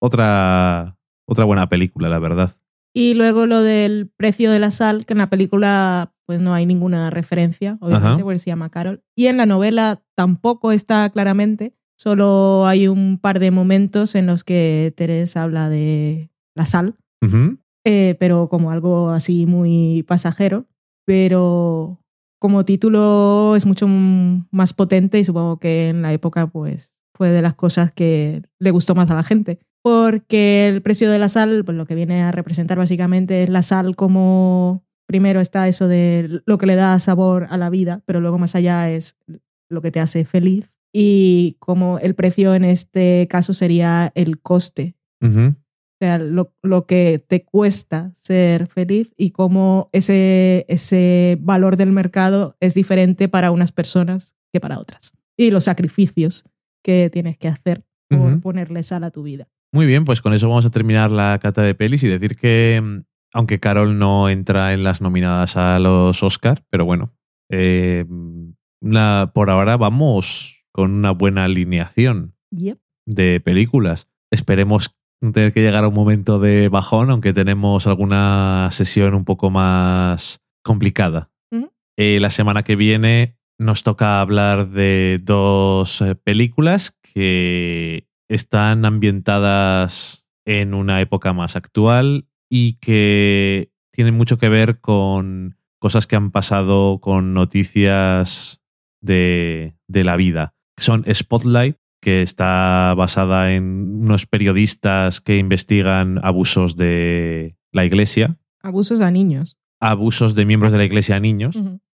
Otra, otra buena película, la verdad. Y luego lo del precio de la sal, que en la película pues no hay ninguna referencia, obviamente, porque se llama Carol. Y en la novela tampoco está claramente, solo hay un par de momentos en los que Teresa habla de la sal. Eh, pero como algo así muy pasajero. Pero como título es mucho más potente y supongo que en la época pues fue de las cosas que le gustó más a la gente. Porque el precio de la sal, pues lo que viene a representar básicamente es la sal como, primero está eso de lo que le da sabor a la vida, pero luego más allá es lo que te hace feliz. Y como el precio en este caso sería el coste Ujú. o sea, lo, lo que te cuesta ser feliz y cómo ese, ese valor del mercado es diferente para unas personas que para otras. Y los sacrificios que tienes que hacer por Ujú. ponerle sal a tu vida. Muy bien, pues con eso vamos a terminar la cata de pelis y decir que, mm, aunque Carol no entra en las nominadas a los Oscar, pero bueno, eh, una- por ahora vamos con una buena alineación Yep. de películas. Esperemos no tener que llegar a un momento de bajón, aunque tenemos alguna sesión un poco más complicada. Eh, la semana que viene nos toca hablar de dos eh, películas que están ambientadas en una época más actual y que tienen mucho que ver con cosas que han pasado con noticias de, de la vida. Son Spotlight, que está basada en unos periodistas que investigan abusos de la iglesia, Abusos a niños. abusos de miembros de la iglesia a niños,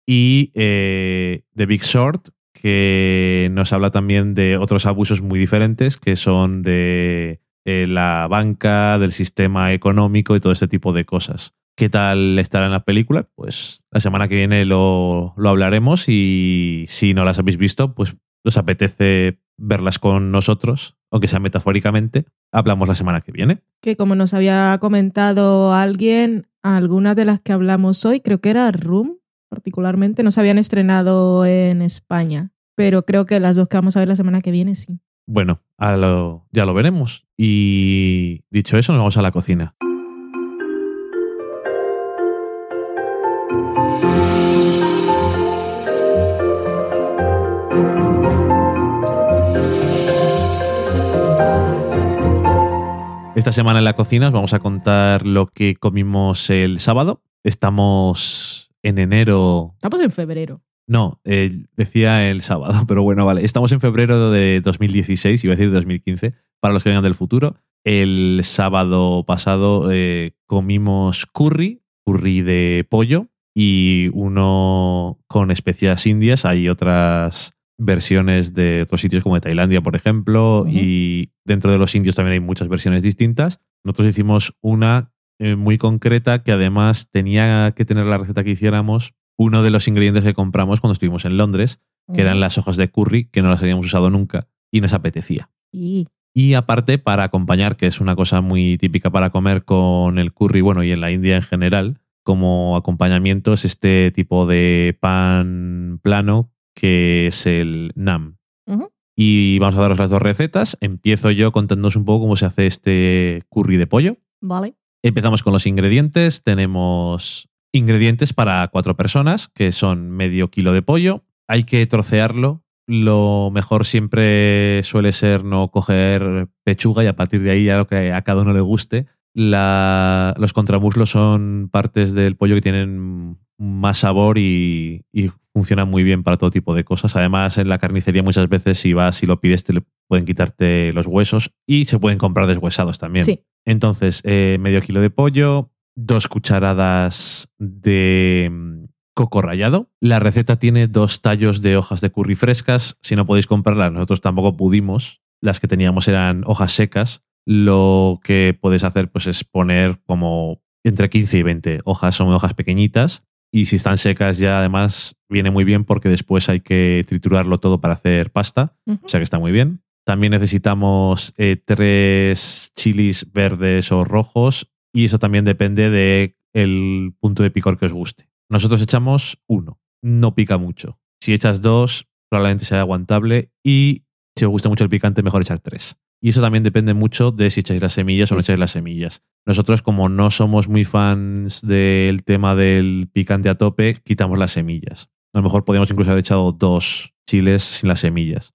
y eh, The Big Short, que nos habla también de otros abusos muy diferentes, que son de eh, la banca, del sistema económico y todo este tipo de cosas. ¿Qué tal estará en la película? Pues la semana que viene lo, lo hablaremos y si no las habéis visto, pues os apetece verlas con nosotros, aunque sea metafóricamente, hablamos la semana que viene. Que como nos había comentado alguien, algunas de las que hablamos hoy, creo que era Room, particularmente. No se habían estrenado en España, pero creo que las dos que vamos a ver la semana que viene sí. Bueno, a lo- ya lo veremos. Y dicho eso, nos vamos a la cocina. Esta semana en la cocina os vamos a contar lo que comimos el sábado. Estamos en enero Estamos en febrero. no, eh, decía el sábado, pero bueno, vale. Estamos en febrero de 2016, iba a decir 2015, para los que vengan del futuro. El sábado pasado eh, comimos curry, curry de pollo y uno con especias indias. Hay otras versiones de otros sitios como de Tailandia, por ejemplo, y dentro de los indios también hay muchas versiones distintas. Nosotros hicimos una eh, muy concreta que además tenía que tener la receta que hiciéramos uno de los ingredientes que compramos cuando estuvimos en Londres, que eran las hojas de curry, que no las habíamos usado nunca y nos apetecía. Y Y aparte, para acompañar, que es una cosa muy típica para comer con el curry, bueno, y en la India en general, como acompañamiento es este tipo de pan plano que es el nam. Y vamos a daros las dos recetas. Empiezo yo contándoos un poco cómo se hace este curry de pollo. Vale. Empezamos con los ingredientes. Tenemos ingredientes para cuatro personas, que son medio kilo de pollo. Hay que trocearlo. Lo mejor siempre suele ser no coger pechuga y a partir de ahí ya lo que a cada uno le guste. La- los contramuslos son partes del pollo que tienen más sabor y, y funcionan muy bien para todo tipo de cosas. Además, en la carnicería muchas veces si vas y lo pides te pueden quitarte los huesos y se pueden comprar deshuesados también. Sí. Entonces, eh, medio kilo de pollo, dos cucharadas de mm, coco rallado. La receta tiene dos tallos de hojas de curry frescas. Si no podéis comprarlas, nosotros tampoco pudimos. Las que teníamos eran hojas secas. Lo que podéis hacer pues, es poner como entre 15 y 20 hojas. Son hojas pequeñitas. Y si están secas ya además viene muy bien porque después hay que triturarlo todo para hacer pasta. O sea que está muy bien. También necesitamos eh, tres chilis verdes o rojos y eso también depende de el punto de picor que os guste. Nosotros echamos uno, no pica mucho. Si echas dos, probablemente sea aguantable y si os gusta mucho el picante, mejor echar tres. Y eso también depende mucho de si echáis las semillas o no echáis las semillas. Nosotros, como no somos muy fans del tema del picante a tope, quitamos las semillas. A lo mejor podríamos incluso haber echado dos chiles sin las semillas.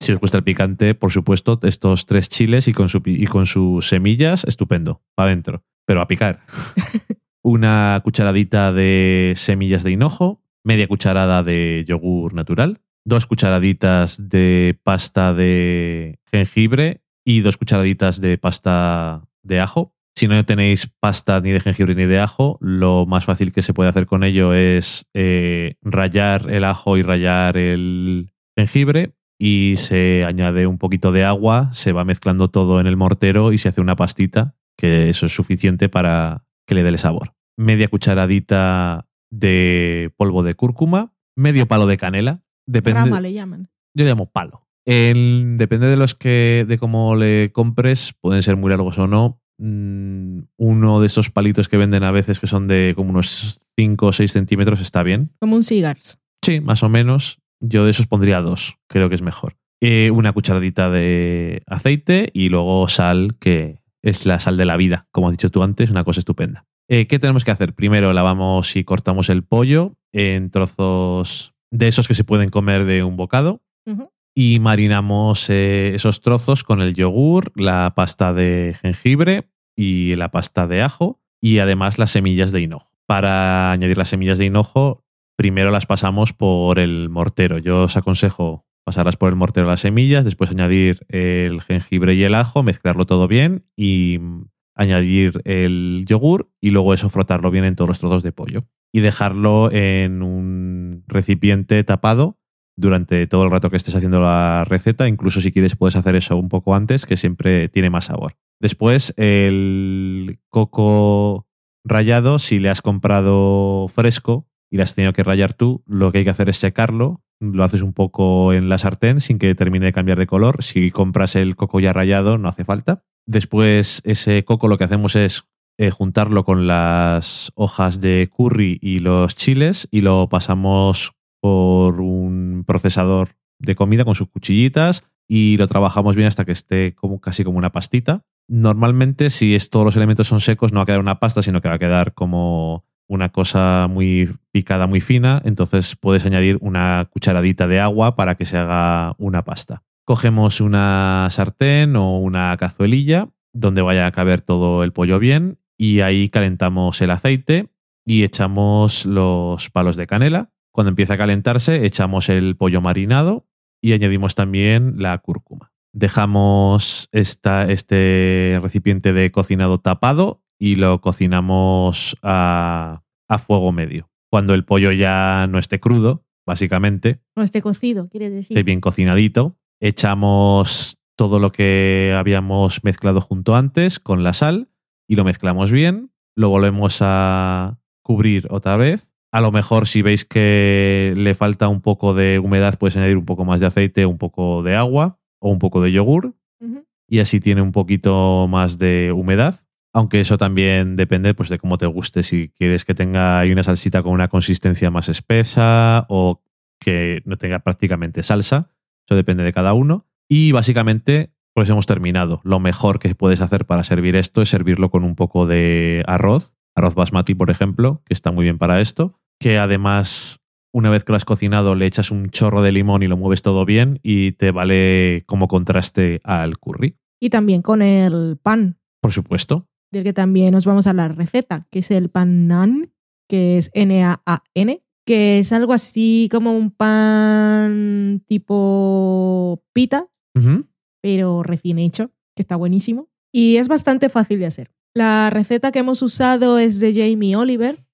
Si os gusta el picante, por supuesto, estos tres chiles y con, su, y con sus semillas, estupendo, para adentro. Pero a picar. Una cucharadita de semillas de hinojo, media cucharada de yogur natural, dos cucharaditas de pasta de jengibre y dos cucharaditas de pasta de ajo. Si no tenéis pasta ni de jengibre ni de ajo, lo más fácil que se puede hacer con ello es eh, rallar el ajo y rallar el jengibre y se añade un poquito de agua, se va mezclando todo en el mortero y se hace una pastita, que eso es suficiente para que le dé el sabor. Media cucharadita de polvo de cúrcuma, medio palo de canela, depende, Rama le llaman. yo le llamo palo. El- depende de los que, de cómo le compres, pueden ser muy largos o no. Mm, Uno de esos palitos que venden a veces que son de como unos 5 o 6 centímetros está bien. Como un cigars. Sí, más o menos. Yo de esos pondría dos, creo que es mejor. Eh, una cucharadita de aceite y luego sal, que es la sal de la vida, como has dicho tú antes, una cosa estupenda. Eh, ¿Qué tenemos que hacer? Primero lavamos y cortamos el pollo en trozos de esos que se pueden comer de un bocado y marinamos eh, esos trozos con el yogur, la pasta de jengibre y la pasta de ajo y además las semillas de hinojo. Para añadir las semillas de hinojo, primero las pasamos por el mortero. Yo os aconsejo pasarlas por el mortero las semillas, después añadir el jengibre y el ajo, mezclarlo todo bien y mm, añadir el yogur y luego eso frotarlo bien en todos los trozos de pollo y dejarlo en un recipiente tapado durante todo el rato que estés haciendo la receta. Incluso si quieres puedes hacer eso un poco antes, que siempre tiene más sabor. Después el coco rallado, si le has comprado fresco y le has tenido que rallar tú, lo que hay que hacer es secarlo. Lo haces un poco en la sartén sin que termine de cambiar de color. Si compras el coco ya rallado, no hace falta. Después ese coco lo que hacemos es eh, juntarlo con las hojas de curry y los chiles y lo pasamos por un procesador de comida con sus cuchillitas y lo trabajamos bien hasta que esté como, casi como una pastita. Normalmente, si todos los elementos son secos, no va a quedar una pasta, sino que va a quedar como una cosa muy picada, muy fina. Entonces puedes añadir una cucharadita de agua para que se haga una pasta. Cogemos una sartén o una cazuelilla donde vaya a caber todo el pollo bien y ahí calentamos el aceite y echamos los palos de canela. Cuando empieza a calentarse, echamos el pollo marinado y añadimos también la cúrcuma. Dejamos esta, este recipiente de cocinado tapado y lo cocinamos a, a fuego medio. Cuando el pollo ya no esté crudo, básicamente, No esté cocido, quiere decir. esté bien cocinadito, echamos todo lo que habíamos mezclado junto antes con la sal y lo mezclamos bien. Lo volvemos a cubrir otra vez. A lo mejor si veis que le falta un poco de humedad, puedes añadir un poco más de aceite, un poco de agua o un poco de yogur y así tiene un poquito más de humedad. Aunque eso también depende pues, de cómo te guste. Si quieres que tenga una salsita con una consistencia más espesa o que no tenga prácticamente salsa. Eso depende de cada uno. Y básicamente, pues hemos terminado. Lo mejor que puedes hacer para servir esto es servirlo con un poco de arroz. Arroz basmati, por ejemplo, que está muy bien para esto. Que además, una vez que lo has cocinado, le echas un chorro de limón y lo mueves todo bien y te vale como contraste al curry. Y también con el pan, Por supuesto. del que también nos vamos a la receta, que es el pan nan, que es N-A-A-N, que es algo así como un pan tipo pita, Ujú. Pero recién hecho, que está buenísimo. Y es bastante fácil de hacer. La receta que hemos usado es de Jamie Oliver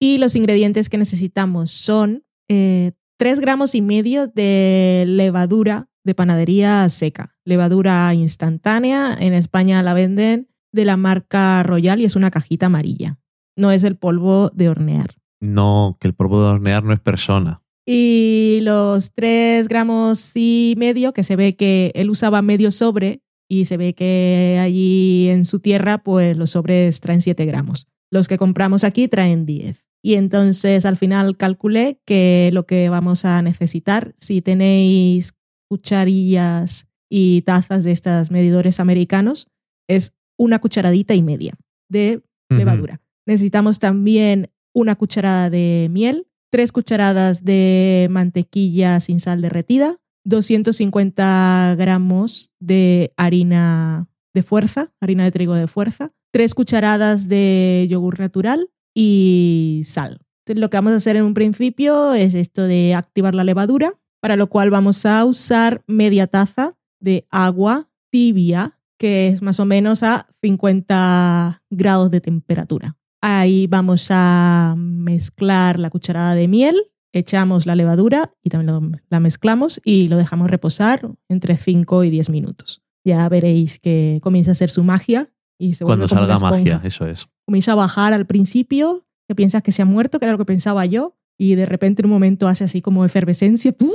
y los ingredientes que necesitamos son eh, 3 gramos y medio de levadura de panadería seca, levadura instantánea. En España la venden de la marca Royal y es una cajita amarilla. No es el polvo de hornear. No, que el polvo de hornear no es persona. Y los 3 gramos y medio, que se ve que él usaba medio sobre y se ve que allí en su tierra, pues los sobres traen 7 gramos. Los que compramos aquí traen 10. Y entonces al final calculé que lo que vamos a necesitar, si tenéis cucharillas y tazas de estas medidores americanos, es una cucharadita y media de levadura. Necesitamos también una cucharada de miel, tres cucharadas de mantequilla sin sal derretida, 250 gramos de harina de fuerza, harina de trigo de fuerza, tres cucharadas de yogur natural y sal. Lo que vamos a hacer en un principio es esto de activar la levadura, para lo cual vamos a usar media taza de agua tibia, que es más o menos a 50 grados de temperatura. Ahí vamos a mezclar la cucharada de miel, echamos la levadura y también lo- la mezclamos y lo dejamos reposar entre 5 y 10 minutos. Ya veréis que comienza a hacer su magia y se Cuando salga magia, eso es. Comienza a bajar al principio, que piensas que se ha muerto, que era lo que pensaba yo, y de repente en un momento hace así como efervescencia, ¡pum!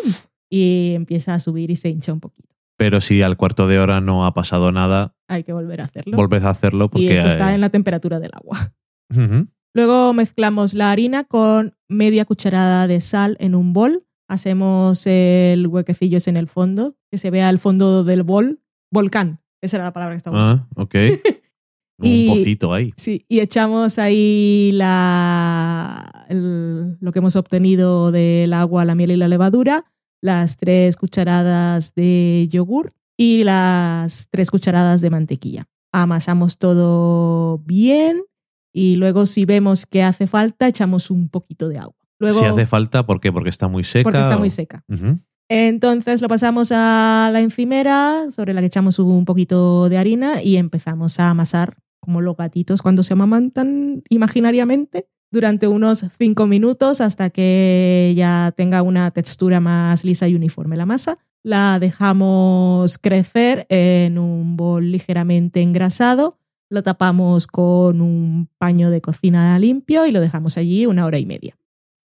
y empieza a subir y se hincha un poquito. Pero si al cuarto de hora no ha pasado nada, Hay que volver a hacerlo. volved a hacerlo porque... y eso está eh, en la temperatura del agua. Luego mezclamos la harina con media cucharada de sal en un bol. Hacemos el huequecillo ese en el fondo, que se vea el fondo del bol. Volcán, esa era la palabra que estaba. Ah, ok. Un Y- pocito ahí. Sí, y echamos ahí la, el- lo que hemos obtenido del agua, la miel y la levadura, las tres cucharadas de yogur y las tres cucharadas de mantequilla. Amasamos todo bien y luego si vemos que hace falta, echamos un poquito de agua. Luego, si hace falta, ¿por qué? Porque está muy seca. porque está o- muy seca. Entonces lo pasamos a la encimera, sobre la que echamos un poquito de harina y empezamos a amasar como los gatitos cuando se amamantan imaginariamente durante unos cinco minutos hasta que ya tenga una textura más lisa y uniforme la masa. La dejamos crecer en un bol ligeramente engrasado, lo tapamos con un paño de cocina limpio y lo dejamos allí una hora y media.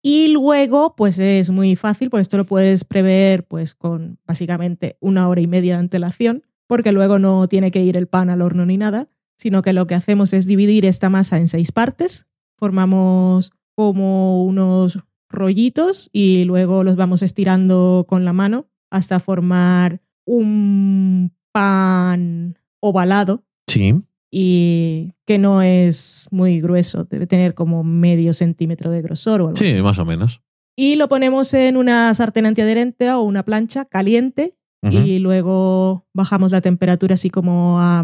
Y luego, pues es muy fácil, pues esto lo puedes prever pues con básicamente una hora y media de antelación, porque luego no tiene que ir el pan al horno ni nada. sino que lo que hacemos es dividir esta masa en seis partes. Formamos como unos rollitos y luego los vamos estirando con la mano hasta formar un pan ovalado Sí. Y que no es muy grueso, debe tener como medio centímetro de grosor o algo Sí, así. más o menos. Y lo ponemos en una sartén antiadherente o una plancha caliente y luego bajamos la temperatura así como a,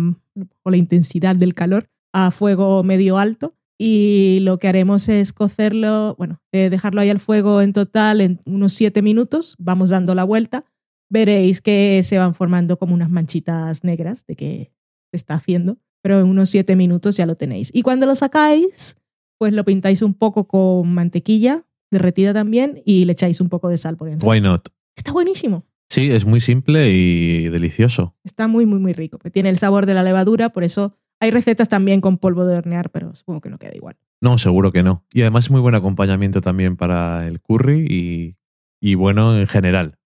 o la intensidad del calor a fuego medio alto y lo que haremos es cocerlo, bueno, eh, dejarlo ahí al fuego en total en unos 7 minutos, vamos dando la vuelta, veréis que se van formando como unas manchitas negras de que se está haciendo, pero en unos 7 minutos ya lo tenéis. Y cuando lo sacáis, pues lo pintáis un poco con mantequilla derretida también y le echáis un poco de sal por encima. Why not? Está buenísimo. Sí, es muy simple y delicioso. Está muy, muy, muy rico. Tiene el sabor de la levadura, por eso hay recetas también con polvo de hornear, pero supongo que no queda igual. No, seguro que no. Y además es muy buen acompañamiento también para el curry y, y bueno en general.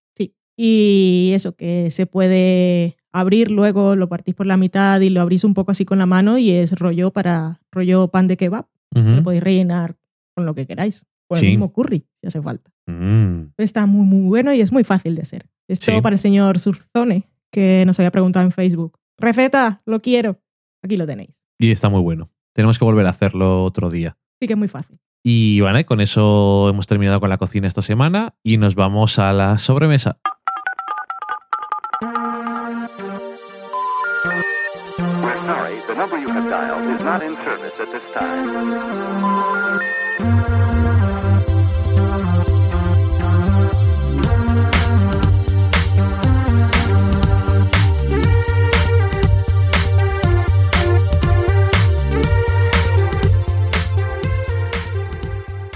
Y eso, que se puede abrir luego, lo partís por la mitad y lo abrís un poco así con la mano y es rollo para rollo pan de kebab. Lo podéis rellenar con lo que queráis. Con Sí. el mismo curry, si hace falta. Mm. Está muy, muy bueno y es muy fácil de hacer. Esto Sí. para el señor Surzone, que nos había preguntado en Facebook. Receta, lo quiero. Aquí lo tenéis. Y está muy bueno. Tenemos que volver a hacerlo otro día. Sí que es muy fácil. Y vale, con eso hemos terminado con la cocina esta semana y nos vamos a la sobremesa. Number you have dialed is not in service at this time.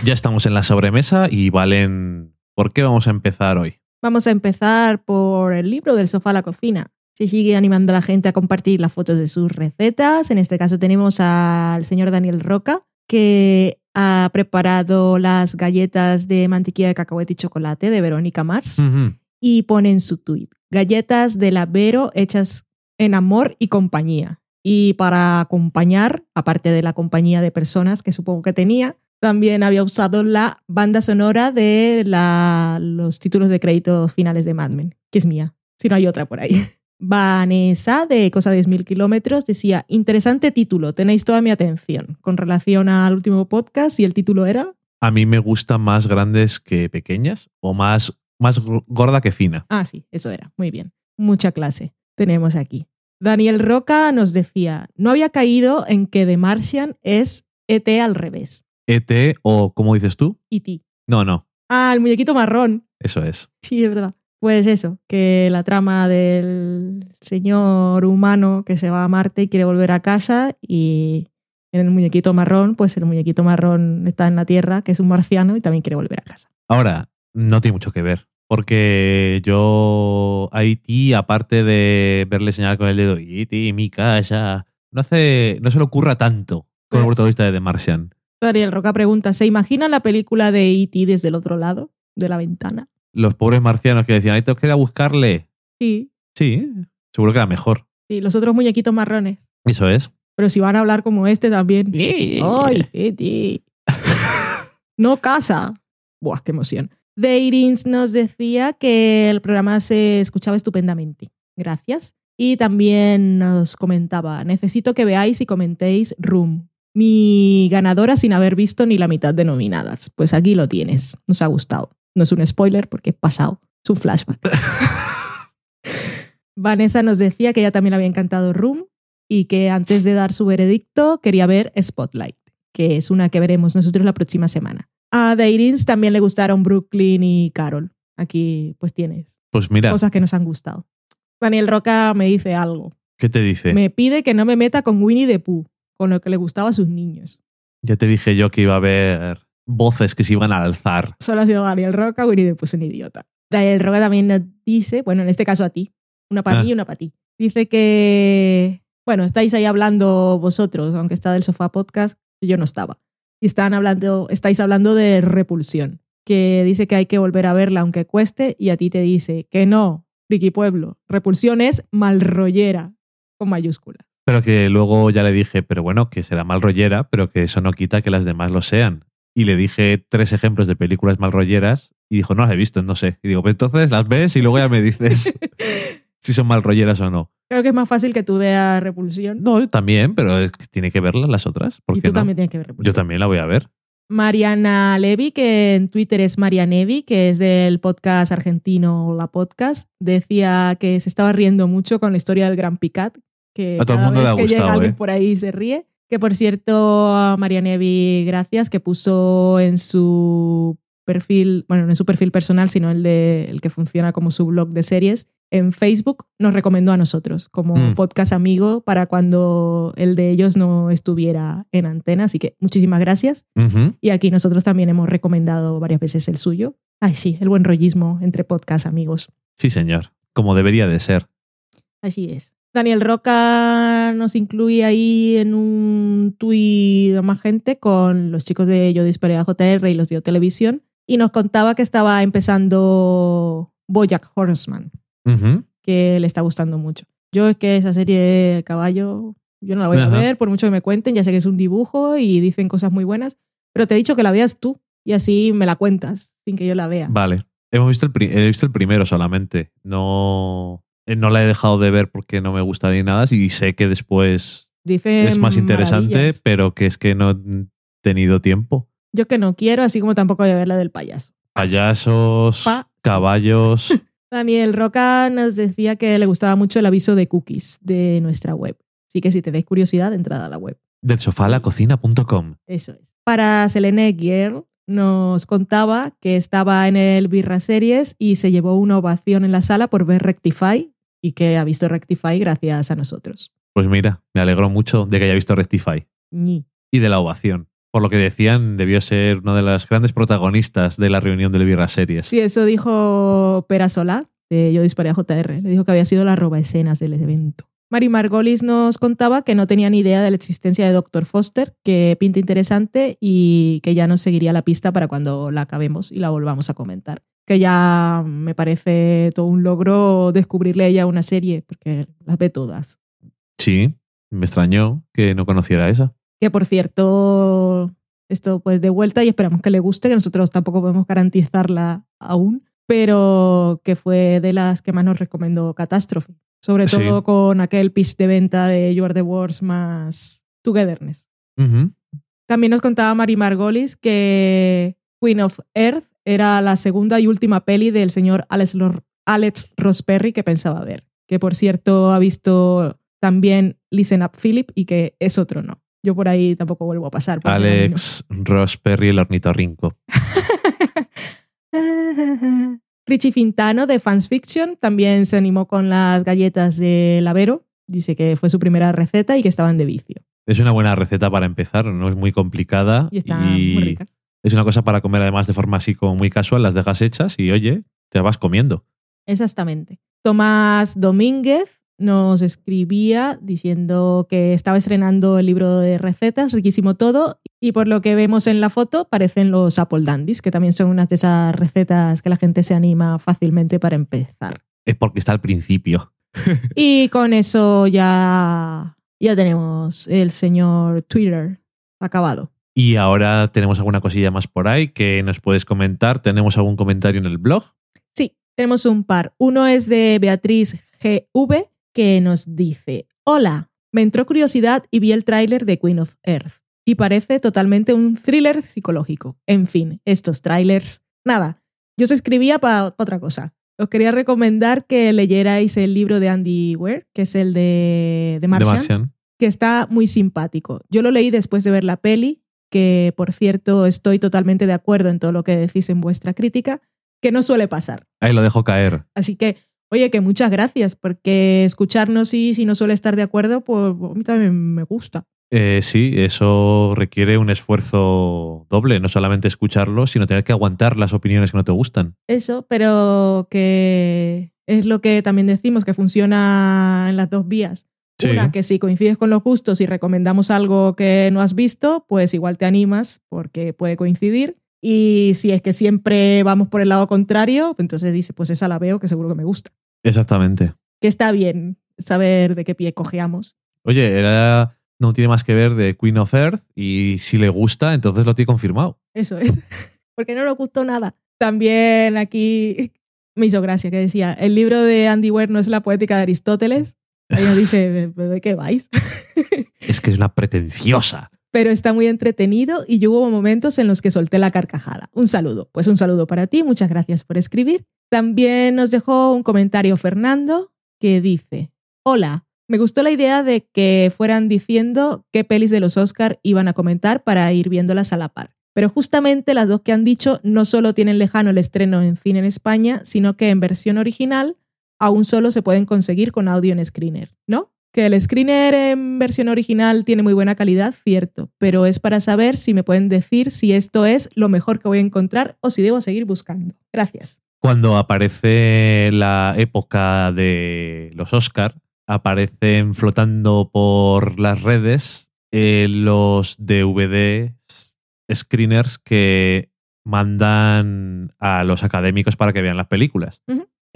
Ya estamos en la sobremesa y Valen, ¿por qué vamos a empezar hoy? Vamos a empezar por el libro del sofá a la cocina. Se sigue animando a la gente a compartir las fotos de sus recetas. En este caso tenemos al señor Daniel Roca, que ha preparado las galletas de mantequilla de cacahuete y chocolate de Verónica Mars Ujú. y pone en su tweet galletas de la Vero hechas en amor y compañía. Y para acompañar, aparte de la compañía de personas que supongo que tenía, también había usado la banda sonora de la- los títulos de crédito finales de Mad Men, que es mía, si no hay otra por ahí. Vanessa, de Cosa de 10.000 kilómetros, decía, interesante título, tenéis toda mi atención. Con relación al último podcast, y el título era... A mí me gustan más grandes que pequeñas o más, más gorda que fina. Ah, sí, eso era. Muy bien. Mucha clase tenemos aquí. Daniel Roca nos decía, no había caído en que The Martian es ET al revés. ET o, ¿cómo dices tú? E.T. No, no, Ah, el muñequito marrón. eso es. Sí, es verdad. Pues eso, que la trama del señor humano que se va a Marte y quiere volver a casa y en el muñequito marrón, pues el muñequito marrón está en la Tierra, que es un marciano y también quiere volver a casa. Ahora, no tiene mucho que ver. Porque yo a E.T., aparte de verle señalar con el dedo, E.T., mi casa, no, hace, no se le ocurra tanto con el Eh. protagonista de The Martian. Daniel Roca pregunta, ¿se imagina la película de E.T. desde el otro lado de la ventana? Los pobres marcianos que decían, ahí tengo que ir a buscarle. Sí, Sí, seguro que era mejor. sí, los otros muñequitos marrones. Eso es. Pero si van a hablar como este también. ¡Ay, no casa. Buah, qué emoción. Deirins nos decía que el programa se escuchaba estupendamente. Gracias. Y también nos comentaba, necesito que veáis y comentéis Room, mi ganadora sin haber visto ni la mitad de nominadas. Pues aquí lo tienes. Nos ha gustado. No es un spoiler porque es pasado. Es un flashback. Vanessa nos decía que ella también le había encantado Room y que antes de dar su veredicto quería ver Spotlight, que es una que veremos nosotros la próxima semana. A Dairins también le gustaron Brooklyn y Carol. Aquí pues tienes Pues mira, cosas que nos han gustado. Daniel Roca me dice algo. ¿qué te dice? Me pide que no me meta con Winnie the Pooh, con lo que le gustaba a sus niños. Ya te dije yo que iba a haber voces que se iban a alzar. Solo ha sido Daniel Roca, Winnie the Pooh es un idiota. Daniel Roca también nos dice, bueno, en este caso a ti, una para Ah. mí y una para ti. Dice que, bueno, estáis ahí hablando vosotros, aunque está del sofá podcast, yo no estaba. Y están hablando, estáis hablando de repulsión, que dice que hay que volver a verla aunque cueste, y a ti te dice que no, Friki Pueblo, repulsión es malrollera, con mayúsculas. Pero que luego ya le dije, pero bueno, que será mal rollera, pero que eso no quita que las demás lo sean. Y le dije tres ejemplos de películas mal rolleras y dijo, no las he visto, no sé. Y digo, pues entonces las ves y luego ya me dices si son mal rolleras o no. Creo que es más fácil que tú veas Repulsión. No, yo también, pero es que tiene que verlas las otras. ¿Por y qué tú no? también tienes que ver Repulsión. Yo también la voy a ver. Mariana Levy, que en Twitter es Marianevi, que es del podcast argentino La Podcast, decía que se estaba riendo mucho con la historia del Gran Picat, que A todo el cada mundo le vez ha que gustado, llega alguien ¿eh? por ahí se ríe. Que por cierto, a Marianevi, gracias, que puso en su perfil, bueno, no en su perfil personal, sino el, de, el que funciona como su blog de series, en Facebook nos recomendó a nosotros como Mm. podcast amigo para cuando el de ellos no estuviera en antena. Así que muchísimas gracias. Y aquí nosotros también hemos recomendado varias veces el suyo. Ay, sí, el buen rollismo entre podcast amigos. Sí, señor. Como debería de ser. Así es. Daniel Roca nos incluye ahí en un tuit de más gente con los chicos de Yo Disparé a JR y los de Televisión y nos contaba que estaba empezando Bojack Horseman, que le está gustando mucho. Yo es que esa serie de caballo, yo no la voy a ver, por mucho que me cuenten, ya sé que es un dibujo y dicen cosas muy buenas, pero te he dicho que la veas tú y así me la cuentas sin que yo la vea. Vale. Hemos visto el, pri- he visto el primero solamente. No, no la he dejado de ver porque no me gusta ni nada. Y sé que después Dice es más interesante, maravillas. pero que es que no he tenido tiempo. Yo que no quiero, así como tampoco voy a ver la del payaso. Payasos, Pa- caballos. Daniel Roca nos decía que le gustaba mucho el aviso de cookies de nuestra web. Así que si tenéis curiosidad, entrad a la web. del sofá la cocina.com. Eso es. Para Selene Girl nos contaba que estaba en el Birra Series y se llevó una ovación en la sala por ver Rectify y que ha visto Rectify gracias a nosotros. Pues mira, me alegro mucho de que haya visto Rectify Ñi. y de la ovación. Por lo que decían, debió ser una de las grandes protagonistas de la reunión del Birra Series. Sí, eso dijo Pera Solá, de Yo Disparé a JR. Le dijo que había sido la roba escenas del evento. Mari Margolis nos contaba que no tenía ni idea de la existencia de Dr. Foster, que pinta interesante y que ya nos seguiría la pista para cuando la acabemos y la volvamos a comentar. Que ya me parece todo un logro descubrirle a ella una serie, porque las ve todas. Sí, me extrañó que no conociera esa. Que por cierto, esto pues de vuelta y esperamos que le guste, que nosotros tampoco podemos garantizarla aún, pero que fue de las que más nos recomendó Catástrofe. Sobre Sí. todo con aquel pitch de venta de You Are the Wars más Togetherness. También nos contaba Mari Margolis que Queen of Earth era la segunda y última peli del señor Alex, Lor- Alex Ross Perry que pensaba ver. Que por cierto ha visto también Listen Up Philip y que es otro no. Yo por ahí tampoco vuelvo a pasar. Alex Ross Perry, el ornitorrinco. Richie Fintano de Fans Fiction también se animó con las galletas de Lavero. Dice que fue su primera receta y que estaban de vicio. Es una buena receta para empezar, no es muy complicada. Y están muy ricas. Es una cosa para comer además de forma así como muy casual, las dejas hechas y oye, te vas comiendo. Exactamente. Tomás Domínguez nos escribía diciendo que estaba estrenando el libro de recetas, riquísimo todo, y por lo que vemos en la foto parecen los Apple Dandies, que también son unas de esas recetas que la gente se anima fácilmente para empezar. Es porque está al principio. Y con eso ya, ya tenemos el señor Twitter acabado. Y ahora tenemos alguna cosilla más por ahí que nos puedes comentar. ¿Tenemos algún comentario en el blog? Sí, tenemos un par. Uno es de Beatriz GV que nos dice, hola, me entró curiosidad y vi el tráiler de Queen of Earth y parece totalmente un thriller psicológico. En fin, estos trailers, nada, yo se escribía para otra cosa. Os quería recomendar que leyerais el libro de Andy Weir, que es el de, de Martian, De Martian. que está muy simpático. Yo lo leí después de ver la peli, que por cierto estoy totalmente de acuerdo en todo lo que decís en vuestra crítica, que no suele pasar. Ahí lo dejo caer. Así que, oye, que muchas gracias, porque escucharnos y si no suele estar de acuerdo, pues a mí también me gusta. Eh, sí, eso requiere un esfuerzo doble, no solamente escucharlo, sino tener que aguantar las opiniones que no te gustan. Eso, pero que es lo que también decimos, que funciona en las dos vías. Sí. Una, que si coincides con los gustos y recomendamos algo que no has visto, pues igual te animas porque puede coincidir. Y si es que siempre vamos por el lado contrario, entonces dice, pues esa la veo que seguro que me gusta. Exactamente. Que está bien saber de qué pie cojeamos. Oye, era- no tiene más que ver de Queen of Earth y si le gusta, entonces lo tiene confirmado. Eso es. Porque no nos gustó nada. También aquí me hizo gracia que decía, el libro de Andy Weir no es la poética de Aristóteles. Nos dice, ¿pero ¿de qué vais? Es que es una pretenciosa. Pero está muy entretenido y yo hubo momentos en los que solté la carcajada. Un saludo. Pues un saludo para ti, muchas gracias por escribir. También nos dejó un comentario Fernando que dice, hola, me gustó la idea de que fueran diciendo qué pelis de los Oscar iban a comentar para ir viéndolas a la par. Pero justamente las dos que han dicho no solo tienen lejano el estreno en cine en España, sino que en versión original aún solo se pueden conseguir con audio en screener, ¿no? Que el screener en versión original tiene muy buena calidad, cierto, pero es para saber si me pueden decir si esto es lo mejor que voy a encontrar o si debo seguir buscando. Gracias. Cuando aparece la época de los Oscar, aparecen flotando por las redes eh, los DVD screeners que mandan a los académicos para que vean las películas.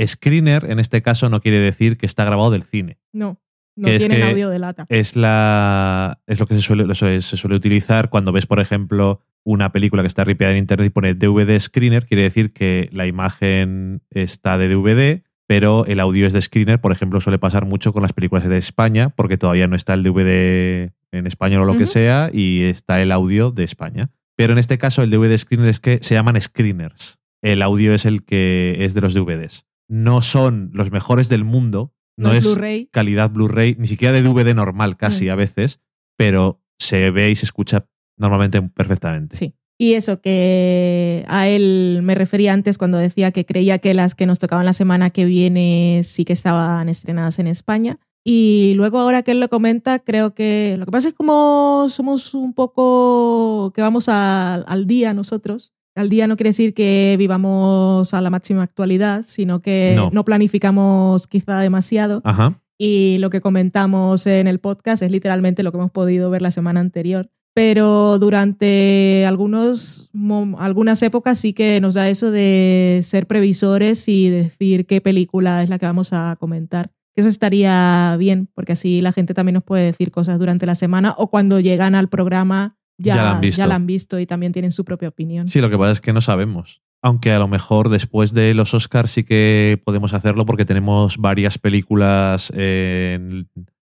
Screener, en este caso, no quiere decir que está grabado del cine. No, no Que es tienen que- audio de lata. Es, la, es lo que se suele, se suele utilizar cuando ves, por ejemplo, una película que está ripeada en internet y pone DVD screener, quiere decir que la imagen está de DVD, pero el audio es de screener. Por ejemplo, suele pasar mucho con las películas de España, porque todavía no está el DVD en español o lo que sea, y está el audio de España. Pero en este caso, el DVD screener es que se llaman screeners. El audio es el que es de los DVDs. No son los mejores del mundo. No, No, es Blu-ray. calidad Blu-ray, ni siquiera de DVD normal casi Mm. a veces, pero se ve y se escucha normalmente perfectamente. Sí. Y eso que a él me refería antes cuando decía que creía que las que nos tocaban la semana que viene sí que estaban estrenadas en España. Y luego ahora que él lo comenta, creo que lo que pasa es como somos un poco que vamos a- al día nosotros. Al día no quiere decir que vivamos a la máxima actualidad, sino que No. no planificamos quizá demasiado. Ajá. Y lo que comentamos en el podcast es literalmente lo que hemos podido ver la semana anterior. Pero durante algunos, algunas épocas sí que nos da eso de ser previsores y decir qué película es la que vamos a comentar. Eso estaría bien, porque así la gente también nos puede decir cosas durante la semana o cuando llegan al programa ya, Ya la han visto. ya la han visto y también tienen su propia opinión. Sí, lo que pasa es que no sabemos. Aunque a lo mejor después de los Oscars sí que podemos hacerlo porque tenemos varias películas eh,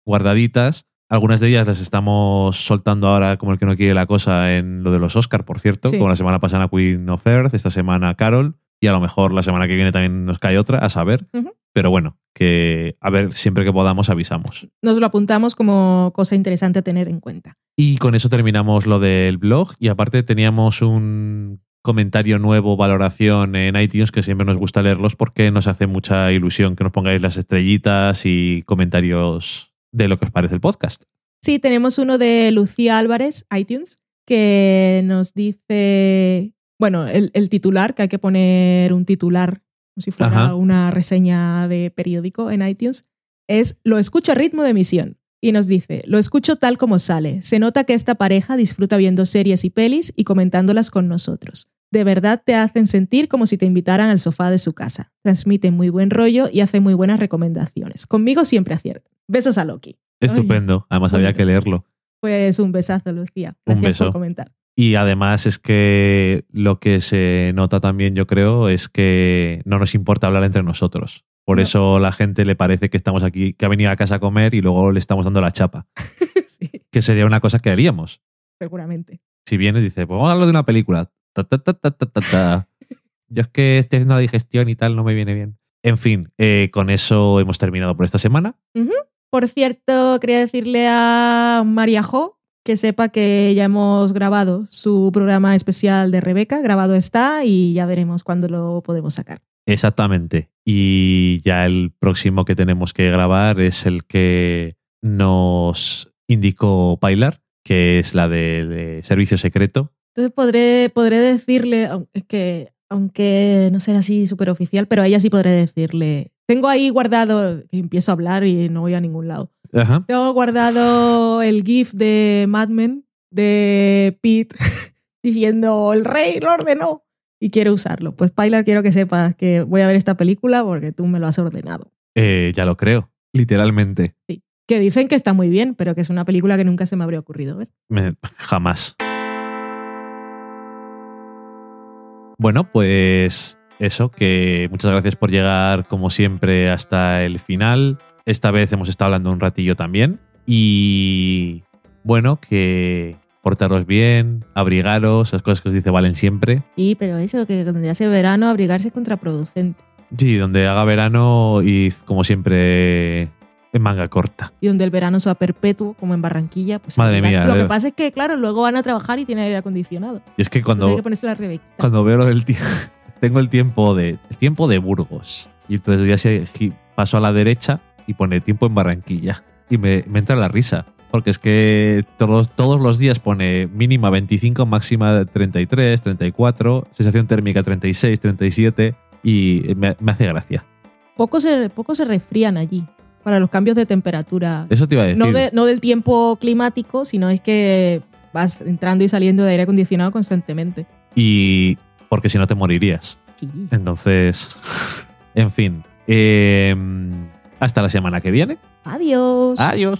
guardaditas. Algunas de ellas las estamos soltando ahora como el que no quiere la cosa en lo de los Oscars, por cierto. Sí. Como la semana pasada Queen of Earth, esta semana Carol. Y a lo mejor la semana que viene también nos cae otra, a saber. Pero bueno, que a ver, siempre que podamos avisamos. Nos lo apuntamos como cosa interesante a tener en cuenta. Y con eso terminamos lo del blog. Y aparte teníamos un comentario nuevo, valoración en iTunes, que siempre nos gusta leerlos porque nos hace mucha ilusión que nos pongáis las estrellitas y comentarios de lo que os parece el podcast. Sí, tenemos uno de Lucía Álvarez, iTunes, que nos dice, bueno, el, el titular, que hay que poner un titular, como si fuera Ajá. una reseña de periódico en iTunes, es Lo escucho a ritmo de emisión. Y nos dice, lo escucho tal como sale. Se nota que esta pareja disfruta viendo series y pelis y comentándolas con nosotros. De verdad te hacen sentir como si te invitaran al sofá de su casa. Transmiten muy buen rollo y hacen muy buenas recomendaciones. Conmigo siempre aciertan. Besos a Loki. Estupendo. Además había que leerlo. Pues un besazo, Lucía. Un Gracias beso. por comentar. Y además es que lo que se nota también, yo creo, es que no nos importa hablar entre nosotros. Por No. eso la gente le parece que estamos aquí, que ha venido a casa a comer y luego le estamos dando la chapa. sí, Que sería una cosa que haríamos. seguramente. Si viene y dice, pues vamos a hablar de una película. Ta, ta, ta, ta, ta, ta, ta. Yo es que estoy haciendo la digestión y tal, no me viene bien. En fin, eh, con eso hemos terminado por esta semana. Por cierto, quería decirle a María Jo que sepa que ya hemos grabado su programa especial de Rebeca. Grabado está y ya veremos cuándo lo podemos sacar. Exactamente. Y ya el próximo que tenemos que grabar es el que nos indicó Pilar, que es la de, de Servicio Secreto. Entonces podré, podré decirle, que aunque no será así súper oficial, pero a ella sí podré decirle. Tengo ahí guardado, empiezo a hablar y no voy a ningún lado. Ajá. Tengo guardado el GIF de Mad Men de Pete diciendo el rey lo ordenó y quiero usarlo. Pues Pilar, quiero que sepas que voy a ver esta película porque tú me lo has ordenado. Eh, ya lo creo, literalmente. Sí. Que dicen que está muy bien, pero que es una película que nunca se me habría ocurrido ver. Me- jamás. Bueno, pues eso, que muchas gracias por llegar como siempre hasta el final. Esta vez hemos estado hablando un ratillo también. Y bueno, que portaros bien, abrigaros, esas cosas que os dice Valen siempre. Sí, pero eso, que cuando ya hace verano, abrigarse es contraproducente. Sí, donde haga verano y como siempre en manga corta. Y donde el verano sea perpetuo, como en Barranquilla, pues. Madre mía, Lo que de- pasa es que, claro, luego van a trabajar y tienen aire acondicionado. Y es que cuando, hay que ponerse la cuando veo lo del tiempo, tengo el tiempo de el tiempo de Burgos. Y entonces ya se paso a la derecha y pone tiempo en Barranquilla. Y me, me entra la risa. Porque es que todos, todos los días pone mínima 25, máxima 33, 34, sensación térmica 36, 37 y me, me hace gracia. Poco se, poco se resfrían allí para los cambios de temperatura. Eso te iba a decir. No, de- no del tiempo climático, sino es que vas entrando y saliendo de aire acondicionado constantemente. Y porque si no te morirías. Sí. Entonces, en fin. eh, hasta la semana que viene. Adiós. Adiós.